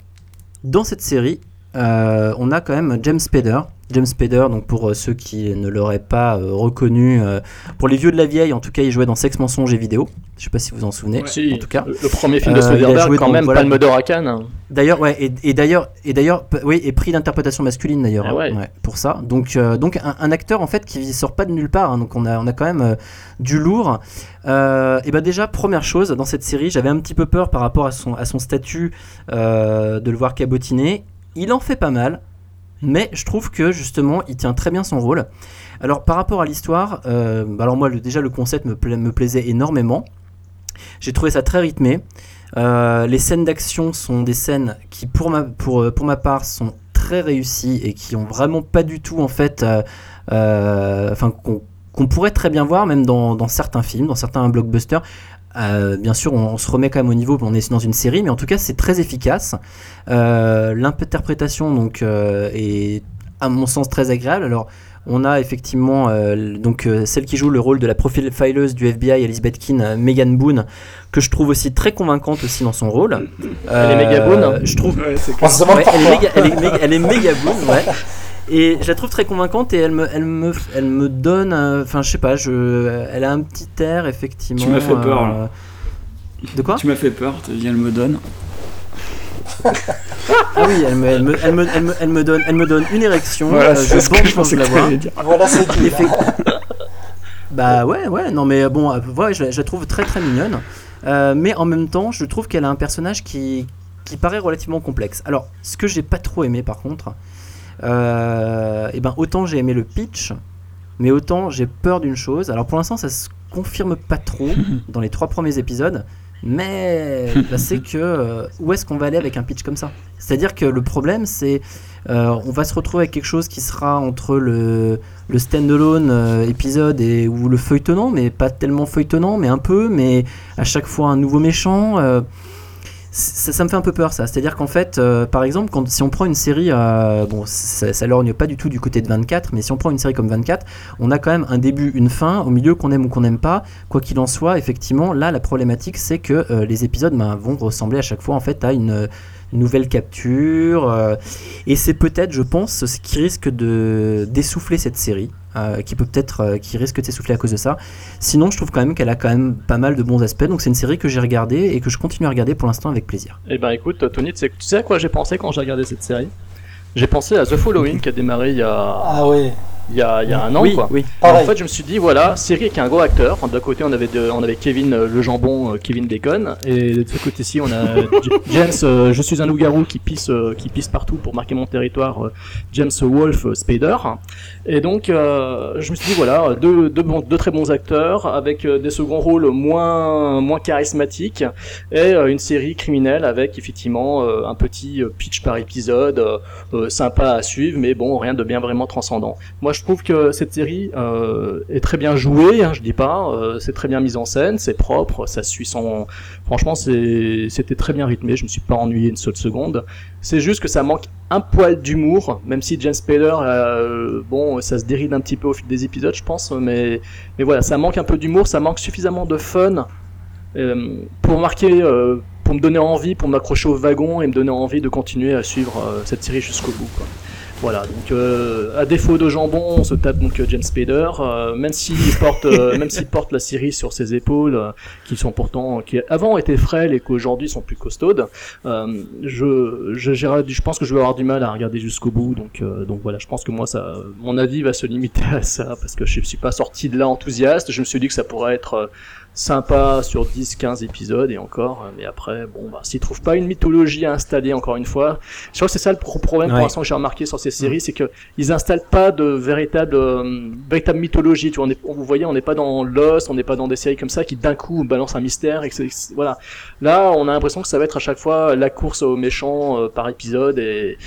Speaker 10: dans cette série, euh, on a quand même James Spader. James Spader, donc pour euh, ceux qui ne l'auraient pas euh, reconnu, euh, pour les vieux de la vieille, en tout cas, il jouait dans Sex, Mensonges et Vidéo. Je sais pas si vous en souvenez.
Speaker 12: Si,
Speaker 10: en tout cas,
Speaker 12: le, le premier film de
Speaker 10: il a
Speaker 12: Soderbergh,
Speaker 10: joué
Speaker 12: quand
Speaker 10: dans-
Speaker 12: même,
Speaker 10: voilà.
Speaker 12: Palme d'or à Cannes.
Speaker 10: D'ailleurs, ouais, et, et d'ailleurs, et d'ailleurs, oui, et prix d'interprétation masculine d'ailleurs,
Speaker 12: Ah
Speaker 10: hein,
Speaker 12: ouais.
Speaker 10: ouais, pour ça. Donc, euh, donc un, un acteur en fait qui sort pas de nulle part. hein, donc on a, on a quand même euh, du lourd. Euh, et ben déjà première chose dans cette série, j'avais un petit peu peur par rapport à son, à son statut euh, de le voir cabotiner. Il en fait pas mal, mais je trouve que justement il tient très bien son rôle. Alors par rapport à l'histoire, euh, alors moi déjà le concept me, pla- me plaisait énormément. J'ai trouvé ça très rythmé. Euh, les scènes d'action sont des scènes qui, pour ma, pour, euh, pour ma part, sont très réussies et qui ont vraiment pas du tout, en fait, enfin, qu'on pourrait très bien voir, même dans certains films, dans certains blockbusters. Euh, bien sûr, on, on se remet quand même au niveau, on est dans une série, mais en tout cas, c'est très efficace. Euh, L'interprétation, donc, euh, est, à mon sens, très agréable. Alors, on a effectivement euh, donc euh, celle qui joue le rôle de la profileuse du FBI, Elizabeth Keane, Megan Boone, que je trouve aussi très convaincante aussi dans son rôle.
Speaker 12: Elle est méga Boone
Speaker 10: Je trouve.
Speaker 12: Ouais,
Speaker 10: Ouais, elle, est méga, elle, est méga, elle est méga Boone, ouais. Et je la trouve très convaincante et elle me, elle me, elle me donne, euh, enfin je sais pas, je, elle a un petit air effectivement.
Speaker 11: Tu m'as fait peur,
Speaker 10: euh,
Speaker 11: là.
Speaker 10: De quoi?
Speaker 11: Tu m'as fait peur, t'as dit elle me donne.
Speaker 10: Ah oui, elle me, elle me, elle me, elle me, elle me donne, elle me donne une érection.
Speaker 11: Voilà,
Speaker 10: euh,
Speaker 11: c'est ce que je pensais
Speaker 10: la
Speaker 11: que dire.
Speaker 13: Voilà, c'est.
Speaker 10: Effect- Bah ouais, ouais, non mais bon, euh, ouais, je, la- je la trouve très très mignonne. Euh, mais en même temps, je trouve qu'elle a un personnage qui, qui paraît relativement complexe. Alors, ce que j'ai pas trop aimé par contre, euh, et ben autant j'ai aimé le pitch, mais autant j'ai peur d'une chose. Alors pour l'instant, ça se confirme pas trop dans les trois premiers épisodes. Mais bah, c'est que euh, où est-ce qu'on va aller avec un pitch comme ça? C'est-à-dire que le problème, c'est euh, on va se retrouver avec quelque chose qui sera entre le, le standalone euh, épisode et ou le feuilletonnant, mais pas tellement feuilletonnant, mais un peu, mais à chaque fois un nouveau méchant. Ça, me fait un peu peur ça. C'est-à-dire qu'en fait, euh, par exemple, si on prend une série, euh, bon, ça, ça lorgne pas du tout du côté de 24, mais si on prend une série comme 24, on a quand même un début, une fin, au milieu qu'on aime ou qu'on n'aime pas. Quoi qu'il en soit, effectivement, là, la problématique, c'est que euh, les épisodes ben, vont ressembler à chaque fois en fait à une nouvelle capture. et c'est peut-être, je pense, ce qui risque de d'essouffler cette série. Euh, qui peut peut-être euh, qui risque de s'essouffler à cause de ça. Sinon, je trouve quand même qu'elle a quand même pas mal de bons aspects. Donc c'est une série que j'ai regardée et que je continue à regarder pour l'instant avec plaisir.
Speaker 12: Eh ben écoute, Tony, tu sais, tu sais à quoi j'ai pensé quand j'ai regardé cette série? J'ai pensé à The Following qui a démarré il y a,
Speaker 13: Ah oui.
Speaker 12: Il y a, il y a un an.
Speaker 10: Oui,
Speaker 12: quoi.
Speaker 10: oui.
Speaker 12: Et en fait, je me suis dit, voilà, série avec un gros acteur. D'un côté, on avait, de- on avait Kevin euh, le jambon, euh, Kevin Bacon. Et de ce côté-ci, on a J- James, euh, je suis un loup-garou qui pisse, qui pisse partout pour marquer mon territoire, James Wolf euh, Spader. Et donc, je me suis dit, voilà, deux, deux, bons- deux très bons acteurs avec des seconds rôles moins, moins charismatiques et une série criminelle avec effectivement un petit pitch par épisode sympa à suivre, mais bon, rien de bien vraiment transcendant. Moi, je trouve que cette série euh, est très bien jouée, hein, je dis pas, euh, c'est très bien mise en scène, c'est propre, ça suit son. Franchement, c'était très bien rythmé, je me suis pas ennuyé une seule seconde. C'est juste que ça manque un poil d'humour, même si James Spader, euh, bon, ça se déride un petit peu au fil des épisodes, je pense, mais, mais voilà, ça manque un peu d'humour, ça manque suffisamment de fun pour marquer, pour me donner envie, pour m'accrocher au wagon et me donner envie de continuer à suivre cette série jusqu'au bout. Voilà, donc euh, à défaut de jambon, on se tape donc euh, James Spader, euh, même s'il porte, euh, même s'il porte la série sur ses épaules, euh, qui sont pourtant, qui avant étaient frêles et qu'aujourd'hui sont plus costaudes. Euh, je, je, je pense que je vais avoir du mal à regarder jusqu'au bout, donc, euh, donc voilà, je pense que moi ça, mon avis va se limiter à ça parce que je suis pas sorti de là enthousiaste. Je me suis dit que ça pourrait être euh, sympa sur 10-15 épisodes et encore, mais après, bon, bah, s'ils trouvent pas une mythologie à installer encore une fois, je crois que c'est ça le pro- problème pour l'instant que j'ai remarqué sur ces séries, c'est que ils installent pas de véritable, euh, véritable mythologie. Tu vois, on est, on- vous voyez, on n'est pas dans Lost, on n'est pas dans des séries comme ça qui d'un coup balancent un mystère et que c'est- voilà. Là, on a l'impression que ça va être à chaque fois la course aux méchants euh, par épisode et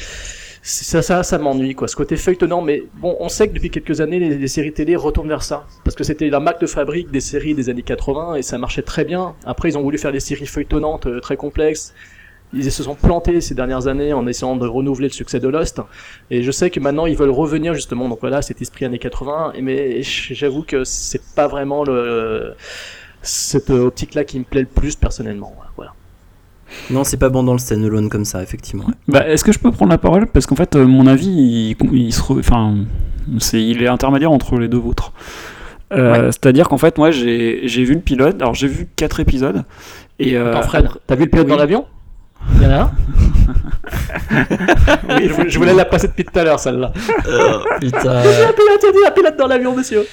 Speaker 12: ça, ça, ça m'ennuie quoi. Ce côté feuilletonnant, mais bon, on sait que depuis quelques années, les, séries télé retournent vers ça parce que c'était la marque de fabrique des séries des années 80 et ça marchait très bien. Après, ils ont voulu faire des séries feuilletonnantes euh, très complexes. Ils se sont plantés ces dernières années en essayant de renouveler le succès de Lost. Et je sais que maintenant ils veulent revenir justement. Donc voilà, cet esprit années 80. Et mais j'avoue que c'est pas vraiment le cette optique-là qui me plaît le plus personnellement. Voilà.
Speaker 10: Non, c'est pas bon dans le standalone comme ça, effectivement. ouais.
Speaker 11: Bah, Est-ce que je peux prendre la parole? Parce qu'en fait, euh, mon avis, il, il se re- enfin, c'est, il est intermédiaire entre les deux vôtres. Euh, C'est-à-dire qu'en fait, moi, j'ai j'ai vu le pilote. Alors, j'ai vu quatre épisodes. Et, euh,
Speaker 12: Attends, Fred, t'as vu le pilote
Speaker 11: oui.
Speaker 12: dans l'avion? Il y en a un? Oui, je, voulais la passer depuis tout à l'heure, celle-là.
Speaker 10: Putain.
Speaker 12: Il y a un pilote, il y a dit un pilote dans l'avion, monsieur.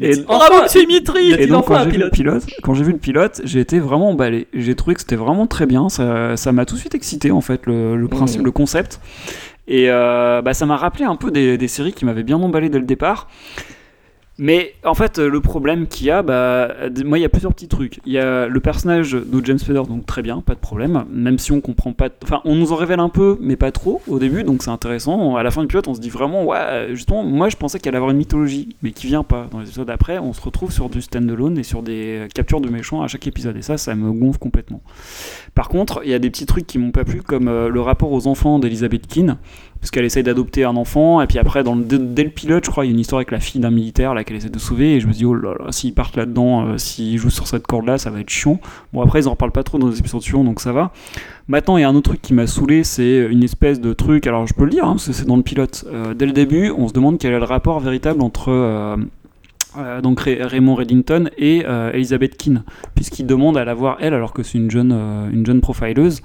Speaker 11: Et,
Speaker 12: Bravo, monsieur Dimitri
Speaker 11: et donc, quand j'ai vu le
Speaker 12: pilote.
Speaker 11: quand j'ai vu le pilote, j'ai été vraiment emballé. J'ai trouvé que c'était vraiment très bien. Ça, ça m'a tout de suite excité en fait le, le principe, le concept. Et euh, bah, ça m'a rappelé un peu des, des séries qui m'avaient bien emballé dès le départ. Mais en fait, euh, le problème qu'il y a, bah, moi, il y a plusieurs petits trucs. Il y a le personnage de James Spader, donc très bien, pas de problème. Même si on comprend pas, enfin, on nous en révèle un peu, mais pas trop au début, donc c'est intéressant. À la fin du pilote, on se dit vraiment, ouais, justement, moi, je pensais qu'elle allait avoir une mythologie, mais qui vient pas. Dans les épisodes après, on se retrouve sur du standalone et sur des captures de méchants à chaque épisode, et ça, ça me gonfle complètement. Par contre, il y a des petits trucs qui m'ont pas plu, comme euh, le rapport aux enfants d'Elizabeth Keane, parce qu'elle essaye d'adopter un enfant, et puis après, dans le, dès, le pilote, je crois, il y a une histoire avec la fille d'un militaire là qu'elle essaie de sauver, et je me dis, oh là là, s'ils partent là-dedans, euh, s'ils jouent sur cette corde-là, ça va être chiant. Bon, après, ils en reparlent pas trop dans les épisodes suivants, donc ça va. Maintenant, il y a un autre truc qui m'a saoulé, c'est une espèce de truc, alors je peux le dire, hein, parce que c'est dans le pilote. Euh, dès le début, on se demande quel est le rapport véritable entre. euh, euh, donc Ray- Raymond Reddington et euh, Elizabeth Keane, puisqu'il demande à la voir elle alors que c'est une jeune, une jeune profileuse.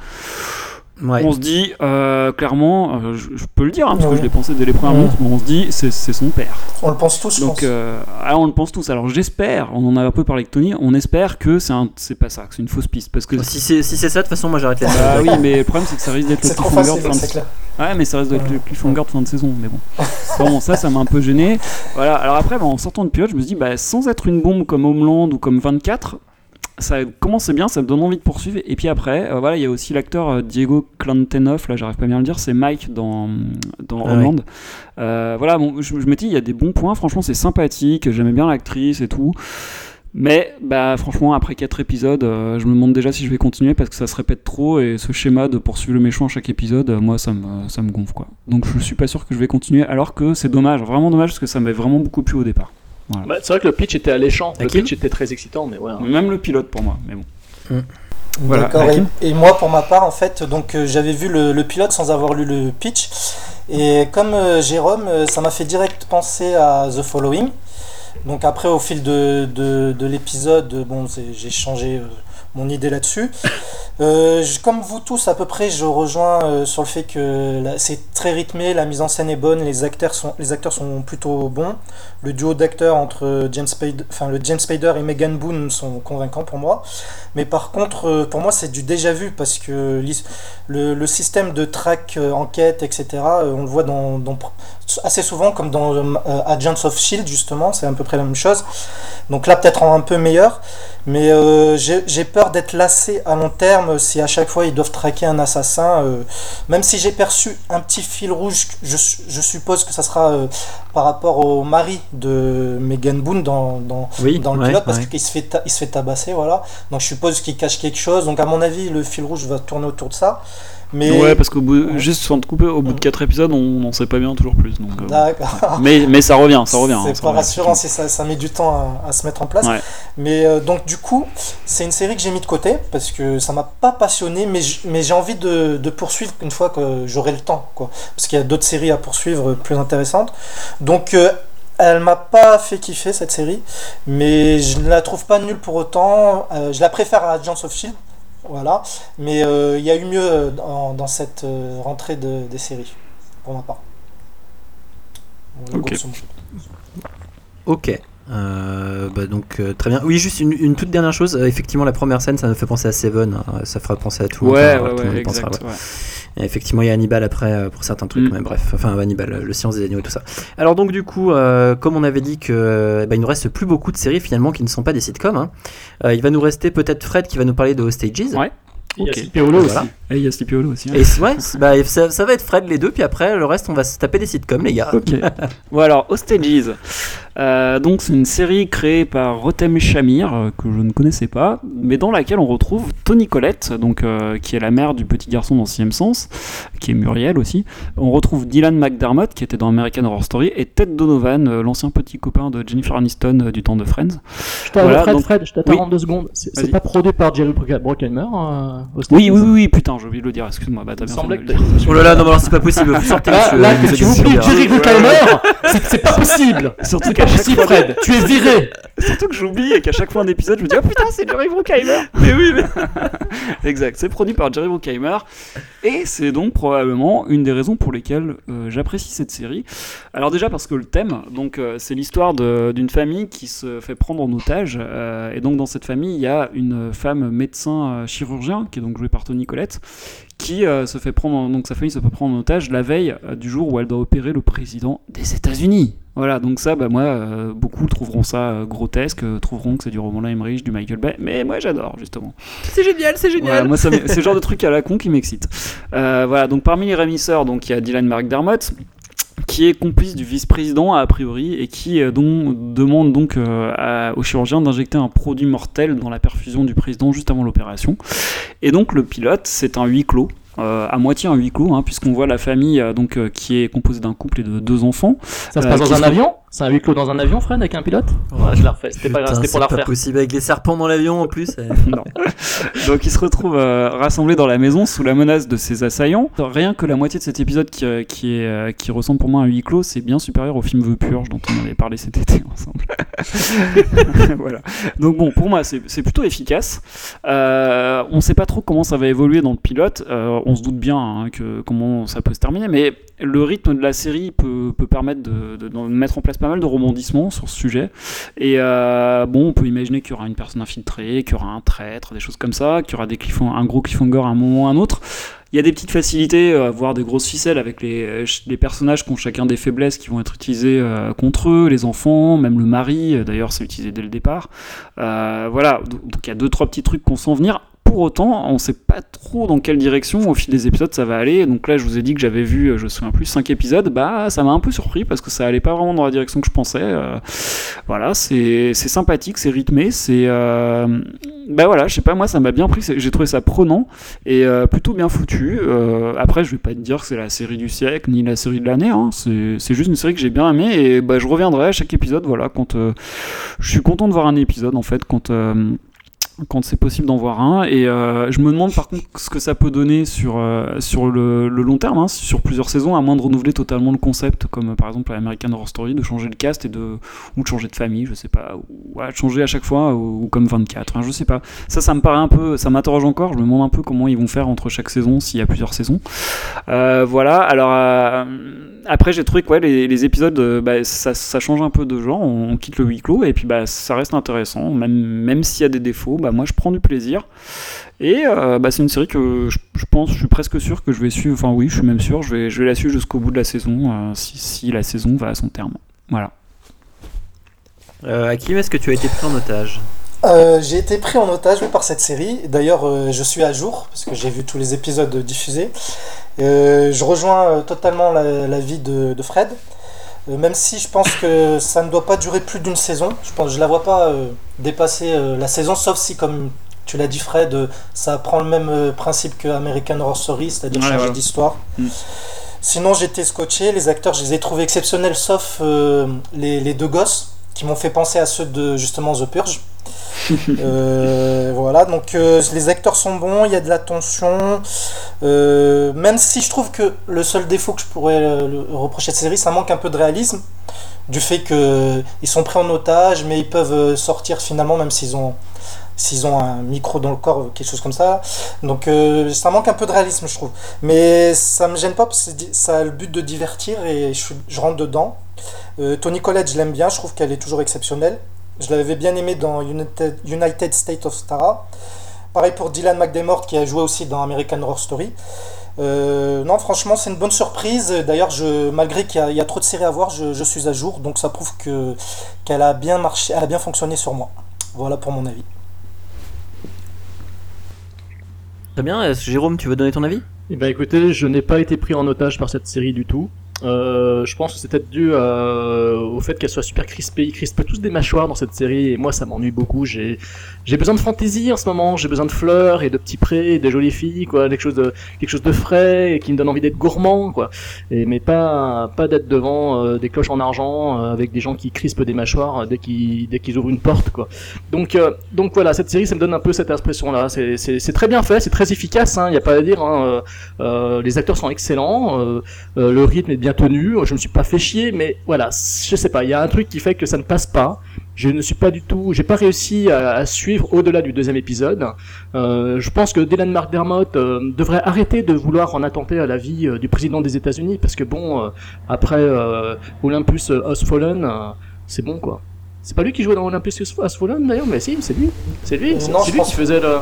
Speaker 10: Ouais.
Speaker 11: On se dit euh, clairement, euh, je, je peux le dire hein, parce
Speaker 13: Ouais.
Speaker 11: que je l'ai pensé dès les premières
Speaker 13: Ouais.
Speaker 11: minutes, mais on se dit c'est son père.
Speaker 13: On le pense tous, je
Speaker 11: Donc
Speaker 13: pense.
Speaker 11: euh, ah, on le pense tous. Alors j'espère, on en a un peu parlé avec Tony, on espère que c'est un, c'est pas ça, que c'est une fausse piste parce que
Speaker 10: Si c'est si c'est ça, de toute façon, moi j'arrête les
Speaker 11: ah oui, mais le problème c'est que ça risque d'être le cliffhanger de fin de
Speaker 13: clair.
Speaker 11: Ouais, mais ça risque d'être le cliffhanger de fin de saison, mais bon. Bon, ça, ça m'a un peu gêné. Voilà, alors après, bah, en sortant de pilote, je me suis dit, bah, sans être une bombe comme Homeland ou comme 24, ça commençait bien, ça me donne envie de poursuivre. Et puis après, euh, voilà, il y a aussi l'acteur euh, Diego Klantenoff, là, j'arrive pas bien à le dire, c'est Mike dans, dans
Speaker 10: Ah
Speaker 11: Homeland. Euh, voilà, bon, je, je me dis, il y a des bons points, franchement, c'est sympathique, j'aimais bien l'actrice et tout. Mais bah franchement après 4 épisodes, euh, je me demande déjà si je vais continuer parce que ça se répète trop et ce schéma de poursuivre le méchant à chaque épisode, moi ça me, ça me gonfle quoi. Donc je suis pas sûr que je vais continuer alors que c'est dommage, vraiment dommage parce que ça m'avait vraiment beaucoup plu au départ. Voilà.
Speaker 12: Bah, c'est vrai que le pitch était alléchant. Le pitch était très excitant, mais ouais. hein.
Speaker 11: Même le pilote pour moi, mais bon. Voilà,
Speaker 13: D'accord. Et, et moi, pour ma part, en fait, donc euh, j'avais vu le, le pilote sans avoir lu le pitch. Et comme euh, Jérôme, euh, ça m'a fait direct penser à The Following. Donc après, au fil de, de, de l'épisode, bon, j'ai changé euh, mon idée là-dessus. Euh, comme vous tous, à peu près, je rejoins euh, sur le fait que c'est très rythmé, la mise en scène est bonne, les acteurs sont, les acteurs sont plutôt bons. Le duo d'acteurs entre James Spader, enfin le James Spader et Megan Boone sont convaincants pour moi. Mais par contre, euh, pour moi, c'est du déjà vu parce que le, le système de track enquête, etc., on le voit dans, dans- assez souvent comme dans Agents of Shield justement, c'est à peu près la même chose. Donc là, peut-être un peu meilleur. Mais j'ai j'ai peur d'être lassé à long terme si à chaque fois ils doivent traquer un assassin. euh, même si j'ai perçu un petit fil rouge, je, je suppose que ça sera euh, par rapport au mari de Megan Boone dans, dans,
Speaker 10: Oui,
Speaker 13: dans le
Speaker 10: ouais,
Speaker 13: pilote parce
Speaker 10: ouais.
Speaker 13: qu'il se, fait il se fait tabasser. Voilà. Donc je suppose qu'il cache quelque chose. Donc à mon avis, le fil rouge va tourner autour de ça. Mais
Speaker 11: Ouais, parce qu'au bout,
Speaker 13: Ouais.
Speaker 11: juste sans te couper, au bout de 4 épisodes, on n'en sait pas bien toujours plus. Donc, euh,
Speaker 13: D'accord.
Speaker 11: mais, mais ça revient, ça revient. hein,
Speaker 13: C'est
Speaker 11: ça
Speaker 13: pas rassurant si ça, ça met du temps à, à se mettre en place.
Speaker 11: Ouais.
Speaker 13: Mais euh, donc du coup, c'est une série que j'ai mis de côté parce que ça m'a pas passionné, mais j'ai envie de, de poursuivre une fois que j'aurai le temps, quoi. Parce qu'il y a d'autres séries à poursuivre plus intéressantes. Donc euh, elle m'a pas fait kiffer cette série, mais je ne la trouve pas nulle pour autant. Euh, je la préfère à Agents of Shield. Voilà, mais euh, il y a eu mieux euh, dans, dans cette euh, rentrée de- des séries, pour ma part. Voilà.
Speaker 11: Ok.
Speaker 10: Euh, bah donc euh, très bien. Oui, juste une, une toute dernière chose. Euh, effectivement, la première scène, ça me fait penser à Seven. hein. Ça fera penser à tout.
Speaker 11: Ouais, ouais,
Speaker 10: tout le
Speaker 11: ouais,
Speaker 10: monde y
Speaker 11: exact.
Speaker 10: pensera, ouais.
Speaker 11: ouais.
Speaker 10: Et effectivement, il y a Hannibal après euh, pour certains trucs.
Speaker 11: Mm.
Speaker 10: Mais bref, enfin Hannibal, le silence des agneaux et tout ça. Alors donc du coup, euh, comme on avait dit que ben, il nous reste plus beaucoup de séries finalement qui ne sont pas des sitcoms. hein. Euh, il va nous rester peut-être Fred qui va nous parler de Hostages.
Speaker 11: Ouais.
Speaker 12: Il y a. Sleepy Hollow
Speaker 10: Voilà.
Speaker 12: aussi.
Speaker 11: Et il y a Sleepy Hollow aussi. hein.
Speaker 10: Et ouais, bah, ça, ça va être Fred les deux, puis après le reste on va se taper des sitcoms les gars.
Speaker 11: Ok. Bon alors, Hostages. Euh, donc c'est une série créée par Rotem Shamir euh, que je ne connaissais pas, mais dans laquelle on retrouve Tony Collette, donc euh, qui est la mère du petit garçon dans Sixième Sens, qui est Muriel aussi. On retrouve Dylan McDermott qui était dans American Horror Story et Ted Donovan, euh, l'ancien petit copain de Jennifer Aniston euh, du temps de Friends.
Speaker 12: Je
Speaker 11: Voilà,
Speaker 12: Fred,
Speaker 11: donc-
Speaker 12: Fred, je t'attends
Speaker 11: Oui.
Speaker 12: en deux secondes. C'est pas produit par Jerry Bruckheimer euh,
Speaker 11: Oui, oui, oui, oui, putain, j'ai oublié de le dire, excuse-moi, bah t'as bien fait de le dire.
Speaker 10: Oh là là, non, alors c'est pas possible. Vous sortez,
Speaker 12: Là,
Speaker 10: monsieur,
Speaker 12: là, que tu oublies. Jerry Bruckheimer, c'est pas possible.
Speaker 11: Surtout qu'à chaque fois-
Speaker 12: Fred. Tu es viré.
Speaker 11: Surtout que j'oublie et qu'à chaque fois un épisode, je me dis oh putain, c'est Jerry Bruckheimer. Mais oui, mais exact. C'est produit par Jerry Bruckheimer et c'est donc probablement une des raisons pour lesquelles euh, j'apprécie cette série. Alors déjà parce que le thème, donc euh, c'est l'histoire d'une famille qui se fait prendre en otage euh, et donc dans cette famille il y a une femme médecin chirurgien qui est donc jouée par Tony Collette qui euh, se fait prendre en- donc sa famille se fait prendre en otage la veille euh, du jour où elle doit opérer le président des États-Unis. Voilà, donc ça, bah moi, euh, beaucoup trouveront ça euh, grotesque, euh, trouveront que c'est du Roland Emmerich, du Michael Bay, mais moi j'adore justement.
Speaker 10: C'est génial, c'est génial.
Speaker 11: Voilà, moi, c'est le genre de truc à la con qui m'excite. Voilà, donc parmi les rémisseurs, donc il y a Dylan McDermott qui est complice du vice-président a priori et qui euh, donc, demande donc euh, à- au chirurgien d'injecter un produit mortel dans la perfusion du président juste avant l'opération. Et donc le pilote, c'est un huis clos. Euh, à moitié un huis clos, hein, puisqu'on voit la famille euh, donc euh, qui est composée d'un couple et de deux enfants.
Speaker 12: Ça se
Speaker 11: Euh,
Speaker 12: passe dans
Speaker 11: qui
Speaker 12: un avion? C'est un huis clos dans un avion, Fred, avec un pilote? Ouais, je la refais. C'était pas grave, c'était pour la
Speaker 10: c'est pas
Speaker 12: refaire.
Speaker 10: possible avec les serpents dans l'avion en plus. eh.
Speaker 11: Non. Donc ils se retrouvent euh, rassemblés dans la maison sous la menace de ses assaillants. Rien que la moitié de cet épisode qui, euh, qui, est, euh, qui ressemble pour moi à un huis clos, c'est bien supérieur au film The Purge dont on avait parlé cet été ensemble. voilà. Donc bon, pour moi c'est c'est plutôt efficace. Euh, on sait pas trop comment ça va évoluer dans le pilote. Euh, on se doute bien hein, que comment ça peut se terminer, mais le rythme de la série peut, peut permettre de, de- de mettre en place pas mal de rebondissements sur ce sujet. Et euh, bon, on peut imaginer qu'il y aura une personne infiltrée, qu'il y aura un traître, des choses comme ça, qu'il y aura des un gros cliffhanger à un moment ou un autre. Il y a des petites facilités, euh, voire des grosses ficelles avec les, euh, les personnages qui ont chacun des faiblesses qui vont être utilisées contre eux, les enfants, même le mari, d'ailleurs c'est utilisé dès le départ. Voilà, donc il y a deux, trois petits trucs qu'on sent venir. Pour autant, on sait pas trop dans quelle direction au fil des épisodes ça va aller. Donc là, je vous ai dit que j'avais vu, euh, je me souviens plus, 5 épisodes. Bah, ça m'a un peu surpris parce que ça allait pas vraiment dans la direction que je pensais. Euh, voilà, c'est sympathique, c'est rythmé, c'est. Euh, bah voilà, je sais pas, moi ça m'a bien pris, j'ai trouvé ça prenant et plutôt bien foutu. Après, je vais pas te dire que c'est la série du siècle ni la série de l'année, hein. c'est juste une série que j'ai bien aimée et bah, je reviendrai à chaque épisode. Voilà, quand je suis content de voir un épisode en fait, quand. Quand c'est possible d'en voir un. Et euh, je me demande par contre ce que ça peut donner sur, euh, sur le, long terme, hein, sur plusieurs saisons, à moins de renouveler totalement le concept, comme euh, par exemple à American Horror Story, de changer le cast et de, ou de changer de famille, je sais pas, ou de changer à chaque fois, ou, comme 24, hein, je sais pas. Ça, ça me paraît un peu, ça m'interroge encore, je me demande un peu comment ils vont faire entre chaque saison, s'il y a plusieurs saisons. Voilà, alors après j'ai trouvé que ouais, les, épisodes, bah, ça, change un peu de genre, on, quitte le huis clos, et puis bah, ça reste intéressant, même, même s'il y a des défauts, moi je prends du plaisir. Et euh, bah, c'est une série que je, je pense, je suis presque sûr que je vais suivre, enfin oui, je suis même sûr, je vais, je vais la suivre jusqu'au bout de la saison, euh, si, si la saison va à son terme. Voilà.
Speaker 10: Euh, Hakim, est-ce que tu as été pris en otage?
Speaker 13: Euh, j'ai été pris en otage oui, par cette série. D'ailleurs, euh, je suis à jour parce que j'ai vu tous les épisodes diffusés. Euh, je rejoins euh, totalement la, la vie de, de Fred. Même si je pense que ça ne doit pas durer plus d'une saison. Je pense, je la vois pas euh, dépasser euh, la saison, sauf si, comme tu l'as dit, Fred, euh, ça prend le même principe que American Horror Story, c'est-à-dire
Speaker 11: Ouais,
Speaker 13: changer d'histoire.
Speaker 11: Mm.
Speaker 13: Sinon, j'étais scotché. Les acteurs, je les ai trouvés exceptionnels, sauf euh, les, les deux gosses qui m'ont fait penser à ceux de justement The Purge. Euh, voilà, donc euh, les acteurs sont bons, il y a de la tension. Euh, même si je trouve que le seul défaut que je pourrais reprocher à cette série, ça manque un peu de réalisme. Du fait qu'ils sont pris en otage, mais ils peuvent sortir finalement, même s'ils ont s'ils ont un micro dans le corps, quelque chose comme ça. Donc ça manque un peu de réalisme, je trouve. Mais ça me gêne pas parce que ça a le but de divertir et je, je rentre dedans. Tony Collette, je l'aime bien, je trouve qu'elle est toujours exceptionnelle. Je l'avais bien aimé dans United, United States of Stara. Pareil pour Dylan McDermott qui a joué aussi dans American Horror Story. Euh, non, franchement, c'est une bonne surprise. D'ailleurs, je, malgré qu'il y, a- il y a trop de séries à voir, je, je suis à jour, donc ça prouve que qu'elle a bien marché, elle a bien fonctionné sur moi. Voilà pour mon avis.
Speaker 10: Très bien, est-ce que Jérôme, tu veux donner ton avis?
Speaker 12: Eh ben écoutez, je n'ai pas été pris en otage par cette série du tout. Euh, je pense que c'est peut-être dû euh, au fait qu'elle soit super crispée. Ils crispent tous des mâchoires dans cette série et moi ça m'ennuie beaucoup. J'ai besoin de fantaisie en ce moment. J'ai besoin de fleurs et de petits prés et de jolies filles quoi, quelque chose de frais et qui me donne envie d'être gourmand quoi. Mais pas d'être devant euh, des cloches en argent avec des gens qui crispent des mâchoires dès qu'ils ouvrent une porte quoi. Donc voilà, cette série ça me donne un peu cette impression là. C'est très bien fait, c'est très efficace. Il hein, y a pas à dire. Hein, les acteurs sont excellents. le rythme est bien tenu, je me suis pas fait chier, mais voilà, je sais pas, il y a un truc qui fait que ça ne passe pas. Je ne suis pas du tout, j'ai pas réussi à, à suivre au-delà du deuxième épisode. Euh, je pense que Dylan McDermott euh, devrait arrêter de vouloir en attenter à la vie euh, du président des États-Unis, parce que bon, euh, après Olympus Has Fallen, c'est bon quoi. C'est pas lui qui jouait dans Olympus Has Fallen d'ailleurs, mais si, c'est lui, c'est lui, c'est lui
Speaker 13: pense
Speaker 12: qui faisait le.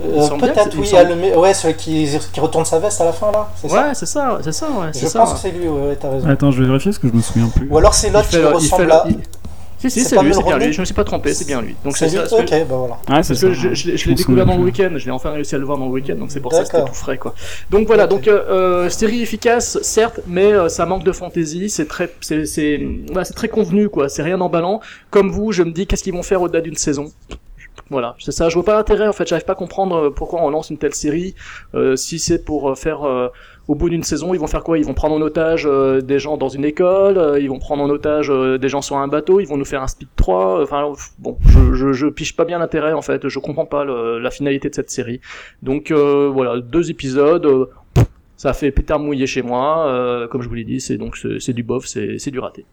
Speaker 13: Euh, Peut-être oui,
Speaker 12: semble-
Speaker 13: ah, le ouais, celui qui, qui retourne sa veste à la fin là. c'est ça
Speaker 12: Ouais, c'est ça, c'est ça, ouais,
Speaker 13: Je
Speaker 12: c'est ça.
Speaker 13: pense que c'est lui, ouais, t'as raison.
Speaker 11: Attends, je vais vérifier parce que je me souviens plus.
Speaker 13: Ou alors c'est l'autre qui
Speaker 12: le-
Speaker 13: ressemble
Speaker 12: fait le-
Speaker 13: à.
Speaker 12: il- Si, si,
Speaker 13: C'est
Speaker 12: lui, c'est bien lui, je me suis pas trompé, c'est bien lui. Donc
Speaker 13: C'est
Speaker 12: ça,
Speaker 13: Ok, bah voilà.
Speaker 11: Ouais, c'est ça.
Speaker 12: que je, je- je
Speaker 11: Je
Speaker 12: l'ai découvert dans le week-end, je l'ai enfin réussi à le voir dans le week-end, donc c'est pour ça que c'était tout frais quoi. Donc voilà, donc euh, euh, série efficace, certes, mais euh, ça manque de fantaisie, c'est très, c'est, c'est, voilà, c'est très convenu quoi, c'est rien d'emballant. Comme vous, je me dis qu'est-ce qu'ils vont faire au-delà d'une saison? Voilà, c'est ça. Je vois pas l'intérêt en fait. J'arrive pas à comprendre euh, pourquoi on lance une telle série. Euh, si c'est pour euh, faire euh, au bout d'une saison, ils vont faire quoi? Ils vont prendre en otage des gens dans une école, ils vont prendre en otage des gens sur un bateau, ils vont nous faire un speed 3. Enfin bon, je, je, piche pas bien l'intérêt en fait. Je comprends pas la finalité de cette série. Donc voilà, deux épisodes. ça fait pétard mouillé chez moi. comme je vous l'ai dit, c'est donc c'est du bof, c'est du raté.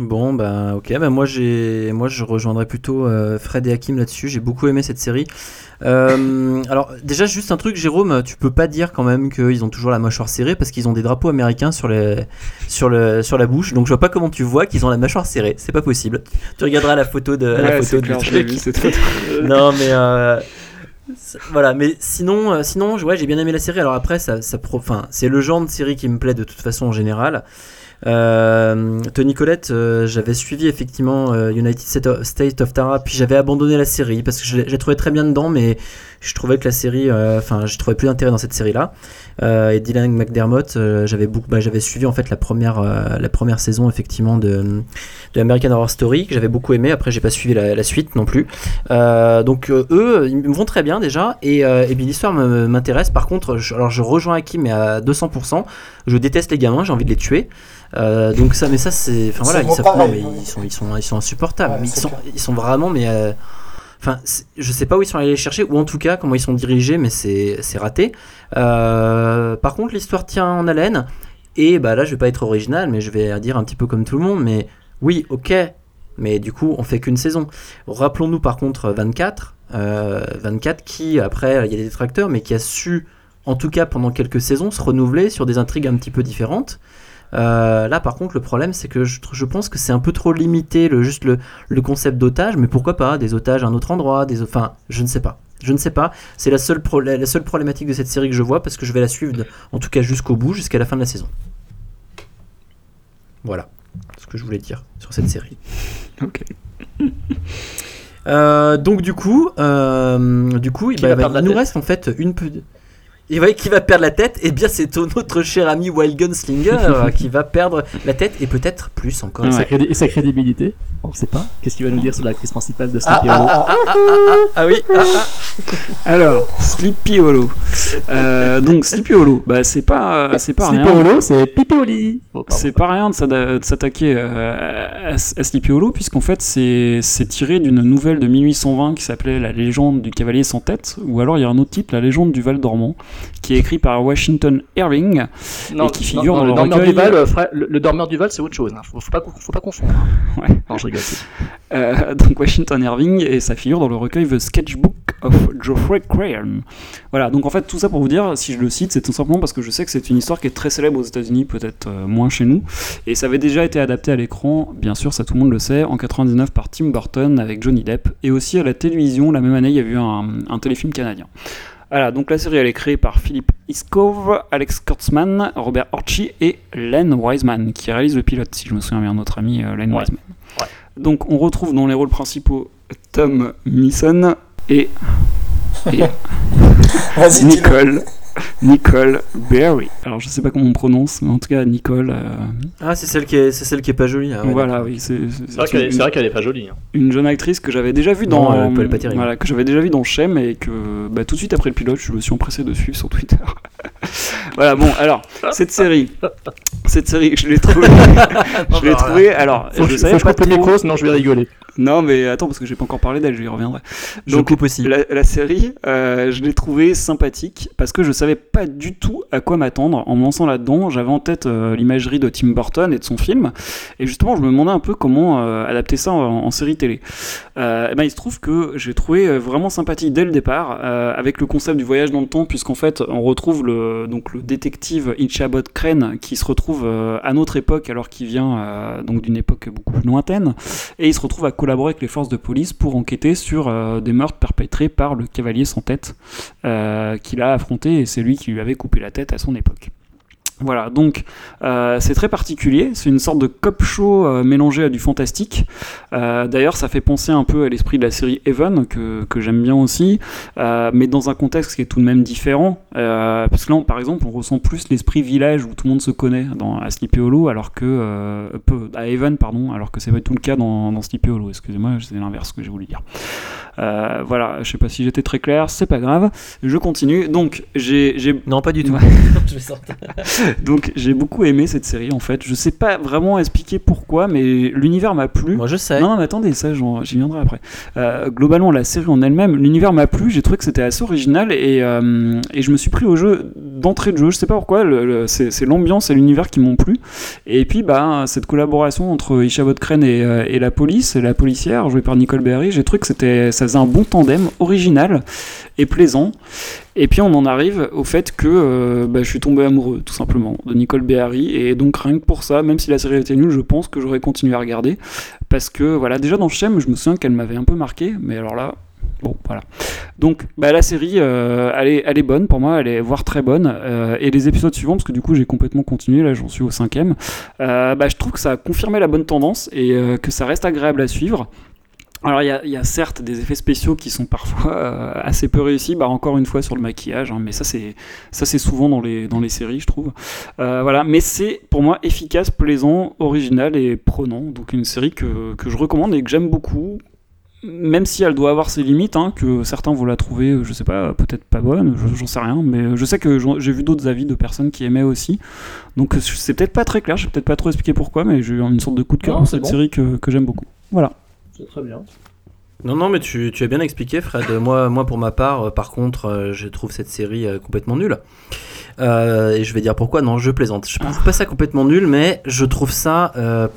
Speaker 10: Bon, bah ok, bah moi, j'ai, moi je rejoindrais plutôt euh, Fred et Hakim là-dessus, j'ai beaucoup aimé cette série. Euh, alors déjà juste un truc, Jérôme, tu peux pas dire quand même qu'ils ont toujours la mâchoire serrée parce qu'ils ont des drapeaux américains sur, les, sur, le, sur la bouche, donc je vois pas comment tu vois qu'ils ont la mâchoire serrée, c'est pas possible. Tu regarderas la photo de la
Speaker 11: Ouais,
Speaker 10: photo
Speaker 11: c'est
Speaker 10: du truc.
Speaker 11: vu, cette photo.
Speaker 10: non mais euh, voilà, mais sinon, sinon, ouais, j'ai bien aimé la série. Alors après, ça, ça pro- enfin, c'est le genre de série qui me plaît de toute façon en général. Euh, Tony Collette, euh, j'avais suivi effectivement euh, United State of- Tara, puis j'avais abandonné la série parce que je l'ai trouvé très bien dedans, mais je trouvais que la série, euh, enfin, je trouvais plus d'intérêt dans cette série-là. Euh, et Dylan McDermott, euh, j'avais beaucoup, bah, j'avais suivi en fait la première, la première saison effectivement de, de American Horror Story que j'avais beaucoup aimé. Après, j'ai pas suivi la, la suite non plus. Donc eux, ils me vont très bien déjà, et, et puis l'histoire m'intéresse. Par contre, je, alors je rejoins Hakim mais à 200%. Je déteste les gamins, j'ai envie de les tuer. Euh, donc ça, mais ça c'est, enfin voilà, ils, savent- non, mais ils sont, ils sont, ils sont insupportables.
Speaker 13: Ouais,
Speaker 10: mais ils sont, ils sont vraiment, mais euh, Enfin, je sais pas où ils sont allés les chercher, ou en tout cas comment ils sont dirigés, mais c'est raté. Euh, par contre, l'histoire tient en haleine, et bah là, je vais pas être original, mais je vais dire un petit peu comme tout le monde, mais oui, ok, mais du coup, on fait qu'une saison. Rappelons-nous par contre 24, euh, 24 qui, après, il y a des détracteurs, mais qui a su, en tout cas pendant quelques saisons, se renouveler sur des intrigues un petit peu différentes. Euh, là, par contre, le problème, c'est que je, je pense que c'est un peu trop limité, le, juste le, le concept d'otage, mais pourquoi pas des otages à un autre endroit, des, enfin, je ne sais pas. Je ne sais pas. C'est la seule, pro- la, la seule problématique de cette série que je vois parce que je vais la suivre, de- en tout cas jusqu'au bout, jusqu'à la fin de la saison. Voilà ce que je voulais dire sur cette série.
Speaker 11: Ok.
Speaker 10: Euh, donc du coup, euh, du coup,
Speaker 12: Qui
Speaker 10: bah, bah, il nous
Speaker 12: tête?
Speaker 10: reste en fait une peu. Et ouais, qui va perdre la tête Et bien, c'est ton- notre cher ami Wild Gunslinger euh, qui va perdre la tête et peut-être plus encore.
Speaker 12: Et, sa crédi- et sa crédibilité On ne sait pas. Qu'est-ce qu'il va nous dire sur l'actrice principale de
Speaker 10: Ah,
Speaker 12: Sleepy
Speaker 10: ah,
Speaker 12: Hollow
Speaker 10: ah, ah, ah, ah, ah, oui. ah, ah.
Speaker 11: Alors, Sleepy Hollow. Euh, donc Sleepy Hollow, bah c'est pas, c'est pas
Speaker 12: Sleepy
Speaker 11: rien.
Speaker 12: Hollow, c'est Pipi Oli. Oh.
Speaker 11: C'est pas rien de s'attaquer euh, à, à Sleepy Hollow, puisqu'en fait c'est c'est tiré d'une nouvelle de 1820 qui s'appelait La légende du cavalier sans tête, ou alors il y a un autre titre, La légende du Val dormant. Qui est écrit par Washington Irving
Speaker 12: Non,
Speaker 11: et qui figure
Speaker 12: non,
Speaker 11: dans
Speaker 12: le
Speaker 11: le
Speaker 12: dormeur
Speaker 11: recueil.
Speaker 12: du Val, euh, le, le dormeur du Val, c'est autre chose. Hein. Faut, faut pas, faut pas confondre.
Speaker 11: Ouais.
Speaker 12: Non, je rigole.
Speaker 11: Euh, donc Washington Irving et ça figure dans le recueil The Sketchbook of Geoffrey Crayon. Voilà, donc en fait tout ça pour vous dire, si je le cite, c'est tout simplement parce que je sais que c'est une histoire qui est très célèbre aux États-Unis, peut-être euh, moins chez nous, et ça avait déjà été adapté à l'écran, bien sûr, ça tout le monde le sait, en 99 par Tim Burton avec Johnny Depp, et aussi à la télévision, la même année, il y a eu un, un téléfilm canadien. Voilà, donc la série elle est créée par Philippe Iskov, Alex Kurtzman, Robert Orchi et Len Wiseman qui réalise le pilote, si je me souviens bien, notre ami euh, Len
Speaker 12: Ouais.
Speaker 11: Wiseman. Donc on retrouve dans les rôles principaux Tom Neeson et, et. Nicole. Nicole Berry. Alors je sais pas comment on prononce, mais en tout cas Nicole. euh,
Speaker 10: Ah, c'est celle qui est, c'est celle qui est pas jolie. ah ouais,
Speaker 11: voilà, oui, c'est
Speaker 12: vrai qu'elle est, pas jolie. Hein.
Speaker 11: une jeune actrice que j'avais déjà vue dans
Speaker 10: Non, elle est pas terrible.
Speaker 11: voilà que j'avais déjà vu dans Shem et que bah, tout de suite après le pilote je me suis empressé de suivre sur Twitter voilà bon alors cette série cette série je l'ai trouvée je l'ai
Speaker 10: bah,
Speaker 11: trouvée alors
Speaker 12: Faut,
Speaker 11: je
Speaker 12: que-
Speaker 11: savais
Speaker 12: je
Speaker 11: pas
Speaker 12: coupe le
Speaker 11: trop-
Speaker 12: micro, sinon je vais rigoler.
Speaker 11: non mais attends parce que j'ai pas encore parlé d'elle je y reviendrai
Speaker 10: Je
Speaker 11: donc
Speaker 10: coupe aussi.
Speaker 11: la, la série, euh, je l'ai trouvée sympathique parce que je savais pas du tout à quoi m'attendre en me lançant là-dedans. J'avais en tête euh, l'imagerie de Tim Burton et de son film, et justement, je me demandais un peu comment euh, adapter ça en, série télé. Euh, et ben, il se trouve que j'ai trouvé vraiment sympathique dès le départ avec le concept du voyage dans le temps, puisqu'en fait, on retrouve le, donc, le détective Ichabod Crane qui se retrouve à notre époque alors qu'il vient donc d'une époque beaucoup plus lointaine, et il se retrouve à collaborer avec les forces de police pour enquêter sur des meurtres perpétrés par le cavalier sans tête qu'il a affronté et c'est lui qui lui avait coupé la tête à son époque. Voilà, donc euh, c'est très particulier, c'est une sorte de cop show euh, mélangé à du fantastique. Euh, D'ailleurs, ça fait penser un peu à l'esprit de la série Even, que, que j'aime bien aussi, mais dans un contexte qui est tout de même différent. Parce que là, par exemple, on ressent plus l'esprit village où tout le monde se connaît dans, à Sleepy Hollow, alors que. à Even, pardon, alors que c'est pas tout le cas dans, dans Sleepy Hollow. Excusez-moi, c'est l'inverse que j'ai voulu dire. Euh, voilà, je sais pas si j'étais très clair, c'est pas grave. Je continue. Donc, j'ai. j'ai-
Speaker 10: Non, pas du tout.
Speaker 11: Donc j'ai beaucoup aimé cette série en fait. Je sais pas vraiment expliquer pourquoi, mais l'univers m'a plu.
Speaker 10: Moi, je sais.
Speaker 11: Non, non, mais attendez, ça j'en- j'y viendrai après. Euh, globalement, la série en elle-même, l'univers m'a plu. J'ai trouvé que c'était assez original et, euh, et je me suis pris au jeu d'entrée de jeu. Je sais pas pourquoi. c'est c'est l'ambiance et l'univers qui m'ont plu. Et puis bah cette collaboration entre Ishabod Crane et, et la police, et la policière jouée par Nicole Berry, j'ai trouvé que c'était ça un bon tandem original et plaisant. Et puis on en arrive au fait que euh, bah, je suis tombé amoureux tout simplement de Nicole Beharie et donc rien que pour ça, même si la série était nulle, je pense que j'aurais continué à regarder parce que voilà déjà dans Shem, je me souviens qu'elle m'avait un peu marqué, mais alors là. Bon, voilà. Donc, bah, la série, euh, elle, est, bonne pour moi, elle est voire très bonne. euh, et les épisodes suivants, parce que du coup j'ai complètement continué, là j'en suis au cinquième, bah, je trouve que ça a confirmé la bonne tendance et que ça reste agréable à suivre. Alors il y, a- il y a certes des effets spéciaux qui sont parfois euh, assez peu réussis, bah encore une fois sur le maquillage, hein, mais ça c'est ça c'est souvent dans les dans les séries je trouve. Euh, voilà, mais c'est pour moi efficace, plaisant, original et prenant, donc une série que, que je recommande et que j'aime beaucoup. Même si elle doit avoir ses limites, hein, que certains vont la trouver, je sais pas, peut-être pas bonne, je- j'en sais rien, mais je sais que j'ai vu d'autres avis de personnes qui aimaient aussi. Donc c'est peut-être pas très clair, je vais peut-être pas trop expliquer pourquoi, mais j'ai eu une sorte de coup de cœur
Speaker 12: c'est
Speaker 11: cette
Speaker 12: bon.
Speaker 11: série que, que j'aime beaucoup. Voilà.
Speaker 12: C'est très bien.
Speaker 10: Non, non, mais tu, tu as bien expliqué, Fred. Moi, moi pour ma part, euh, par contre, euh, je trouve cette série euh, complètement nulle. Euh, et je vais dire pourquoi. Non, je plaisante. Je trouve pas ça complètement nul, mais je trouve ça. euh.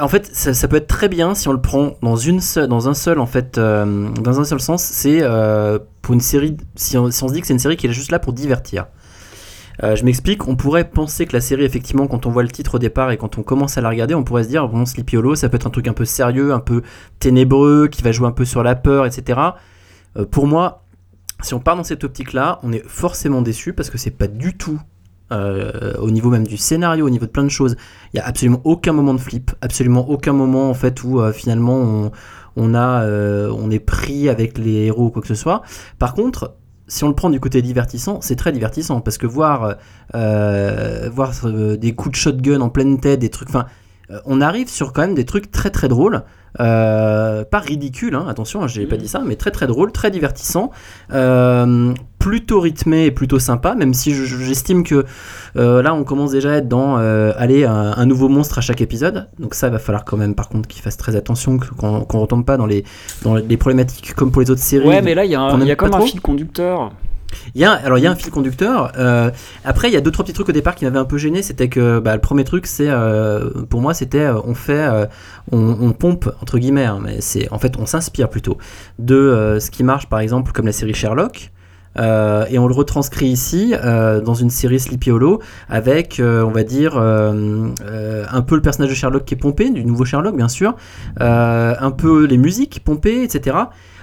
Speaker 10: En fait, ça, peut être très bien si on le prend dans une dans un seul, en fait, euh, dans un seul sens. C'est euh, pour une série. Si on, si on se dit que c'est une série qui est juste là pour divertir. Euh, je m'explique, on pourrait penser que la série, effectivement, quand on voit le titre au départ et quand on commence à la regarder, on pourrait se dire, bon, Sleepy Hollow, ça peut être un truc un peu sérieux, un peu ténébreux, qui va jouer un peu sur la peur, etc. Euh, pour moi, si on part dans cette optique-là, on est forcément déçu parce que c'est pas du tout euh, au niveau même du scénario, au niveau de plein de choses. Il y a absolument aucun moment de flip, absolument aucun moment en fait où finalement on, on est pris avec les héros ou quoi que ce soit. Par contre, si on le prend du côté divertissant, c'est très divertissant parce que voir, euh, voir euh, des coups de shotgun en pleine tête, des trucs, enfin, euh, on arrive sur quand même des trucs très très drôles. Euh, pas ridicule, hein, attention, j'ai pas dit ça, mais très très drôle, très divertissant, euh, plutôt rythmé et plutôt sympa, même si je- je- j'estime que euh, là on commence déjà à être dans euh, aller un, un nouveau monstre à chaque épisode, donc ça il va falloir quand même par contre qu'ils fassent très attention, qu'on qu'on retombe pas dans les, dans les problématiques comme pour les autres séries.
Speaker 11: Ouais, mais là, il y a, un- y a comme un fil conducteur.
Speaker 10: Il y a, alors il y a un fil conducteur. euh, après, il y a deux trois petits trucs au départ qui m'avaient un peu gêné. C'était que bah, le premier truc, c'est euh, pour moi, c'était euh, on fait, euh, on, on pompe entre guillemets, hein, mais c'est en fait on s'inspire plutôt de euh, ce qui marche, par exemple, comme la série Sherlock. Euh, et on le retranscrit ici euh, dans une série Sleepy Hollow avec, euh, on va dire, un peu le personnage de Sherlock qui est pompé, du nouveau Sherlock bien sûr, un peu les musiques pompées, etc.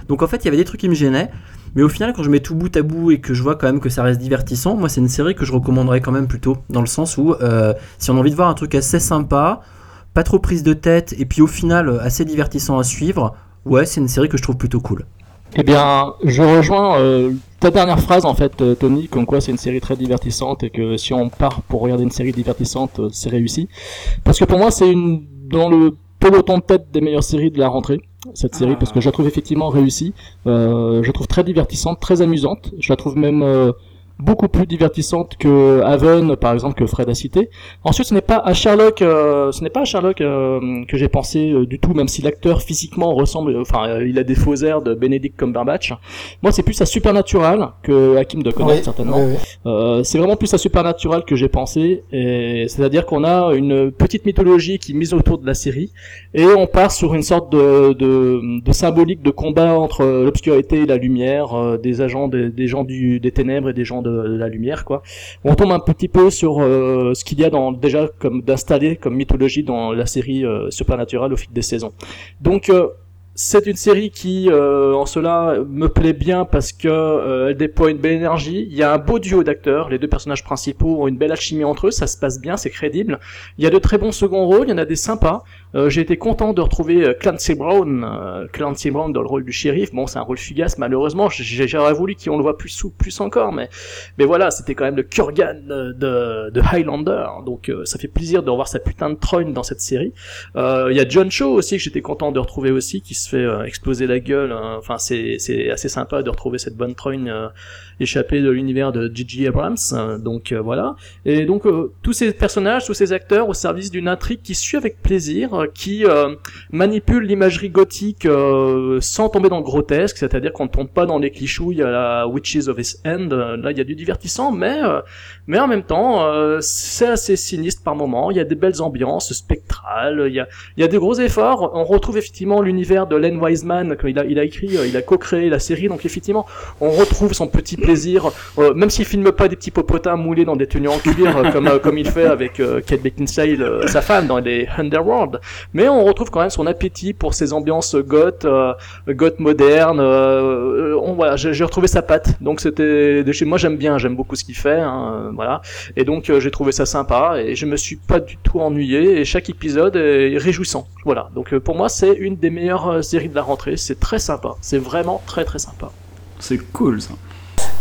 Speaker 10: Donc en fait, il y avait des trucs qui me gênaient. Mais au final, quand je mets tout bout à bout et que je vois quand même que ça reste divertissant, moi c'est une série que je recommanderais quand même plutôt, dans le sens où si on a envie de voir un truc assez sympa, pas trop prise de tête, et puis au final assez divertissant à suivre, ouais, c'est une série que je trouve plutôt cool.
Speaker 12: Eh bien, je rejoins euh, ta dernière phrase en fait, euh, Tony, comme quoi c'est une série très divertissante et que si on part pour regarder une série divertissante, euh, c'est réussi. Parce que pour moi, c'est une dans le peloton de tête des meilleures séries de la rentrée. Cette série, parce que je la trouve effectivement réussie. Euh, je la trouve très divertissante, très amusante. Je la trouve même beaucoup plus divertissante que Haven, par exemple, que Fred a cité. Ensuite, ce n'est pas à Sherlock, euh, ce n'est pas à Sherlock euh, que j'ai pensé euh, du tout, même si l'acteur physiquement ressemble, enfin, euh, il a des faux airs de Benedict Cumberbatch. Moi, c'est plus à Supernatural que Hakim doit connaître
Speaker 13: Oui,
Speaker 12: certainement.
Speaker 13: oui, oui.
Speaker 12: Euh, c'est vraiment plus à Supernatural que j'ai pensé, et c'est-à-dire qu'on a une petite mythologie qui est mise autour de la série, et on part sur une sorte de, de, de symbolique de combat entre euh, l'obscurité et la lumière, euh, des agents, des, des gens du, des ténèbres et des gens de, de la lumière, quoi. On tombe un petit peu sur euh, ce qu'il y a dans, déjà comme d'installer comme mythologie dans la série euh, Supernatural au fil des saisons. Donc euh, c'est une série qui, euh, en cela, me plaît bien parce que elle déploie une belle énergie. Il y a un beau duo d'acteurs. Les deux personnages principaux ont une belle alchimie entre eux. Ça se passe bien, c'est crédible. Il y a de très bons seconds rôles. Il y en a des sympas. Euh, J'ai été content de retrouver euh, Clancy Brown, euh, Clancy Brown dans le rôle du shérif. Bon, c'est un rôle fugace, malheureusement. J'aurais voulu qu'on le voit plus plus encore, mais mais voilà, c'était quand même le Kurgan de, de, de Highlander. Donc euh, ça fait plaisir de revoir sa putain de trône dans cette série. Euh, Il y a John Cho aussi que j'étais content de retrouver aussi, qui se fait euh, exploser la gueule. hein. Enfin, c'est c'est assez sympa de retrouver cette bonne trogne échappée de l'univers de J.J. Abrams. Euh, donc euh, voilà. Et donc euh, tous ces personnages, tous ces acteurs au service d'une intrigue qui suit avec plaisir, euh, qui manipule l'imagerie gothique sans tomber dans le grotesque, c'est-à-dire qu'on ne tombe pas dans les clichouilles à la Witches of His End. Là, il y a du divertissant, mais mais en même temps, euh, c'est assez sinistre par moments. Il y a des belles ambiances spectrales. Il y a il y a des gros efforts. On retrouve effectivement l'univers de Len Wiseman. Quand il a il a écrit, il a co-créé la série, donc effectivement, on retrouve son petit plaisir, euh, même s'il filme pas des petits popotins moulés dans des tenues en cuir euh, comme euh, comme il fait avec Kate Beckinsale, sa femme, dans les Underworld. Mais on retrouve quand même son appétit pour ces ambiances goth, goth moderne. Voilà, j'ai retrouvé sa patte. Donc c'était moi, j'aime bien, j'aime beaucoup ce qu'il fait. hein, voilà. Et donc j'ai trouvé ça sympa et je me suis pas du tout ennuyé. Et chaque épisode est réjouissant. Voilà. Donc pour moi, c'est une des meilleures séries de la rentrée. C'est très sympa. C'est vraiment très très sympa.
Speaker 11: C'est cool ça.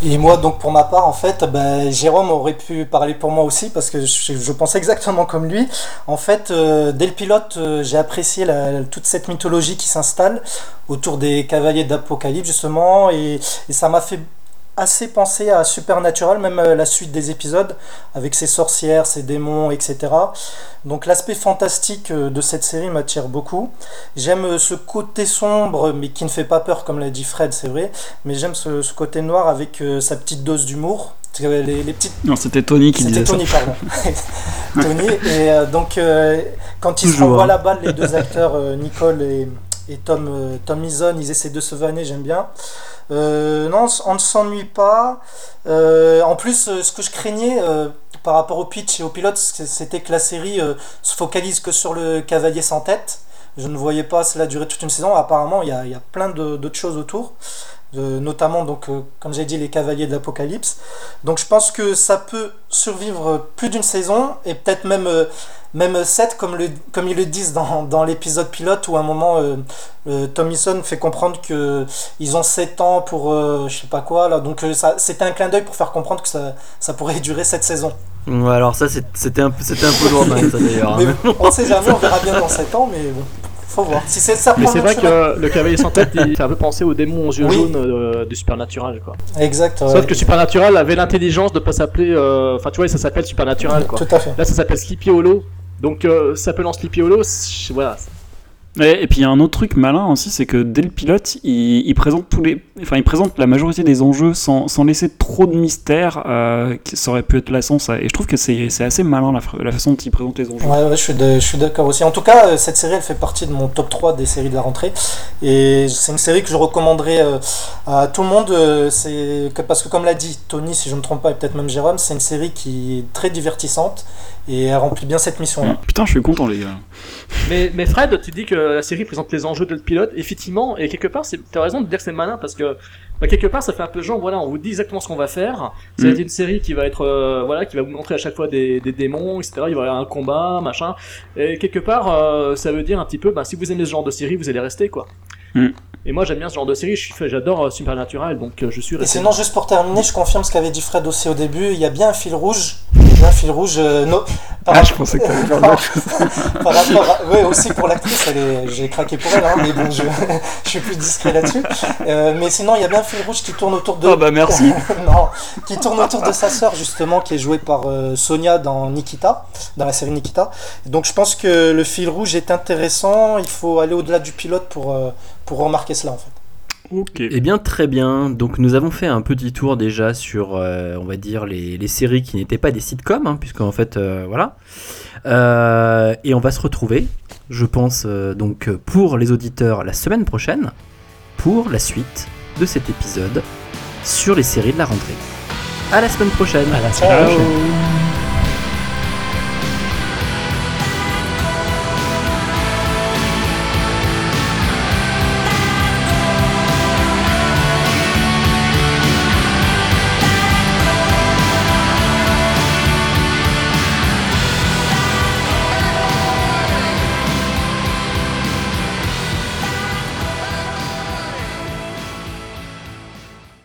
Speaker 13: Et moi, donc pour ma part, en fait, ben, Jérôme aurait pu parler pour moi aussi parce que je, pense exactement comme lui. En fait, euh, dès le pilote, euh, j'ai apprécié toute cette mythologie qui s'installe autour des cavaliers d'Apocalypse justement, et ça m'a fait assez penser à Supernatural, même euh, la suite des épisodes, avec ses sorcières, ses démons, etc. Donc l'aspect fantastique euh, de cette série m'attire beaucoup. J'aime euh, ce côté sombre, mais qui ne fait pas peur, comme l'a dit Fred, c'est vrai. Mais j'aime ce, ce côté noir avec sa petite dose d'humour. Les, les petites
Speaker 11: Non, c'était Tony qui
Speaker 13: c'était
Speaker 11: disait
Speaker 13: Tony,
Speaker 11: ça.
Speaker 13: pardon. Tony. Et donc, euh, quand ils se renvoient
Speaker 11: hein.
Speaker 13: la balle, les deux acteurs, Nicole et, et Tom, euh, Tom Eason, ils essaient de se vanner, j'aime bien. Euh, non, on ne s'ennuie pas. Euh, en plus, ce que je craignais par rapport au pitch et au pilote, c'était que la série se focalise que sur le cavalier sans tête. Je ne voyais pas cela durer toute une saison. Apparemment, il y a, plein d'autres choses autour. Notamment, donc, comme j'ai dit, les cavaliers de l'Apocalypse. Donc je pense que ça peut survivre plus d'une saison et peut-être même, même 7 comme, le, comme ils le disent dans, dans l'épisode pilote où à un moment euh, euh, fait comprendre que ils ont 7 ans pour euh, je sais pas quoi là donc euh, ça c'était un clin d'œil pour faire comprendre que ça, ça pourrait durer cette saison.
Speaker 10: Ouais, alors ça c'était un, peu- c'était un peu lourd même, ça d'ailleurs. hein.
Speaker 13: On sait jamais, on verra bien dans 7 ans mais bon, faut voir. Si c'est ça
Speaker 12: Mais c'est vrai que le cavalier sans tête, il fait un peu penser aux démons aux yeux
Speaker 13: Oui.
Speaker 12: jaunes euh, du Supernatural, quoi.
Speaker 13: Exact.
Speaker 12: Sauf
Speaker 13: ouais.
Speaker 12: que Supernatural avait l'intelligence de pas s'appeler. euh, Enfin, tu vois, ça s'appelle Supernatural, quoi.
Speaker 13: Tout à fait.
Speaker 12: Là, ça s'appelle Sleepy Hollow. Donc, euh, s'appelant Sleepy Hollow, voilà.
Speaker 11: Et, et puis il y a un autre truc malin aussi, c'est que dès le pilote, il, il présente tous les, enfin il présente la majorité des enjeux sans, sans laisser trop de mystère, euh, qui ça aurait pu être lassant ça. Et je trouve que c'est c'est assez malin la, fa- la façon dont il présente les enjeux.
Speaker 13: Ouais, ouais, je suis d'accord aussi. En tout cas, euh, cette série, elle fait partie de mon top 3 des séries de la rentrée. Et c'est une série que je recommanderais euh, à tout le monde. C'est parce que, comme l'a dit Tony, si je ne me trompe pas, et peut-être même Jérôme, c'est une série qui est très divertissante et elle remplit bien cette mission-là.
Speaker 11: Putain, je suis content les gars.
Speaker 12: Mais, mais Fred, tu dis que la série présente les enjeux de le pilote, effectivement, et quelque part, c'est- t'as raison de dire que c'est malin parce que bah, quelque part, ça fait un peu genre, voilà, on vous dit exactement ce qu'on va faire. Ça va
Speaker 11: Mm.
Speaker 12: être une série qui va être, euh, voilà, qui va vous montrer à chaque fois des, des démons, etc. Il va y avoir un combat, machin. Et quelque part, euh, ça veut dire un petit peu, bah, si vous aimez ce genre de série, vous allez rester, quoi.
Speaker 11: Mm.
Speaker 12: Et moi, j'aime bien ce genre de série. J'adore euh, Supernatural, donc euh, je suis
Speaker 13: Et sinon, juste pour terminer, je confirme ce qu'avait dit Fred aussi au début. Il y a bien un fil rouge. Il y a bien un fil rouge. euh, no- par
Speaker 11: Ah,
Speaker 13: rapport-
Speaker 11: je pensais que faire
Speaker 13: par, rapport à- ouais, aussi pour l'actrice, est- j'ai craqué pour elle, hein, mais bon, je, je suis plus discret là-dessus. Euh, mais sinon, il y a bien un fil rouge qui tourne autour de.
Speaker 11: Ah bah merci.
Speaker 13: non, qui tourne autour de sa sœur justement, qui est jouée par euh, Sonia dans Nikita, dans la série Nikita. Donc je pense que le fil rouge est intéressant. Il faut aller au-delà du pilote pour euh, pour remarquer cela en fait.
Speaker 11: Ok.
Speaker 10: Eh bien, très bien. Donc, nous avons fait un petit tour déjà sur, euh, on va dire, les, les séries qui n'étaient pas des sitcoms, hein, puisqu'en fait, euh, voilà. Euh, et on va se retrouver, je pense, euh, donc, pour les auditeurs la semaine prochaine, pour la suite de cet épisode sur les séries de la rentrée. À la semaine prochaine.
Speaker 9: À la semaine prochaine.
Speaker 13: Ciao.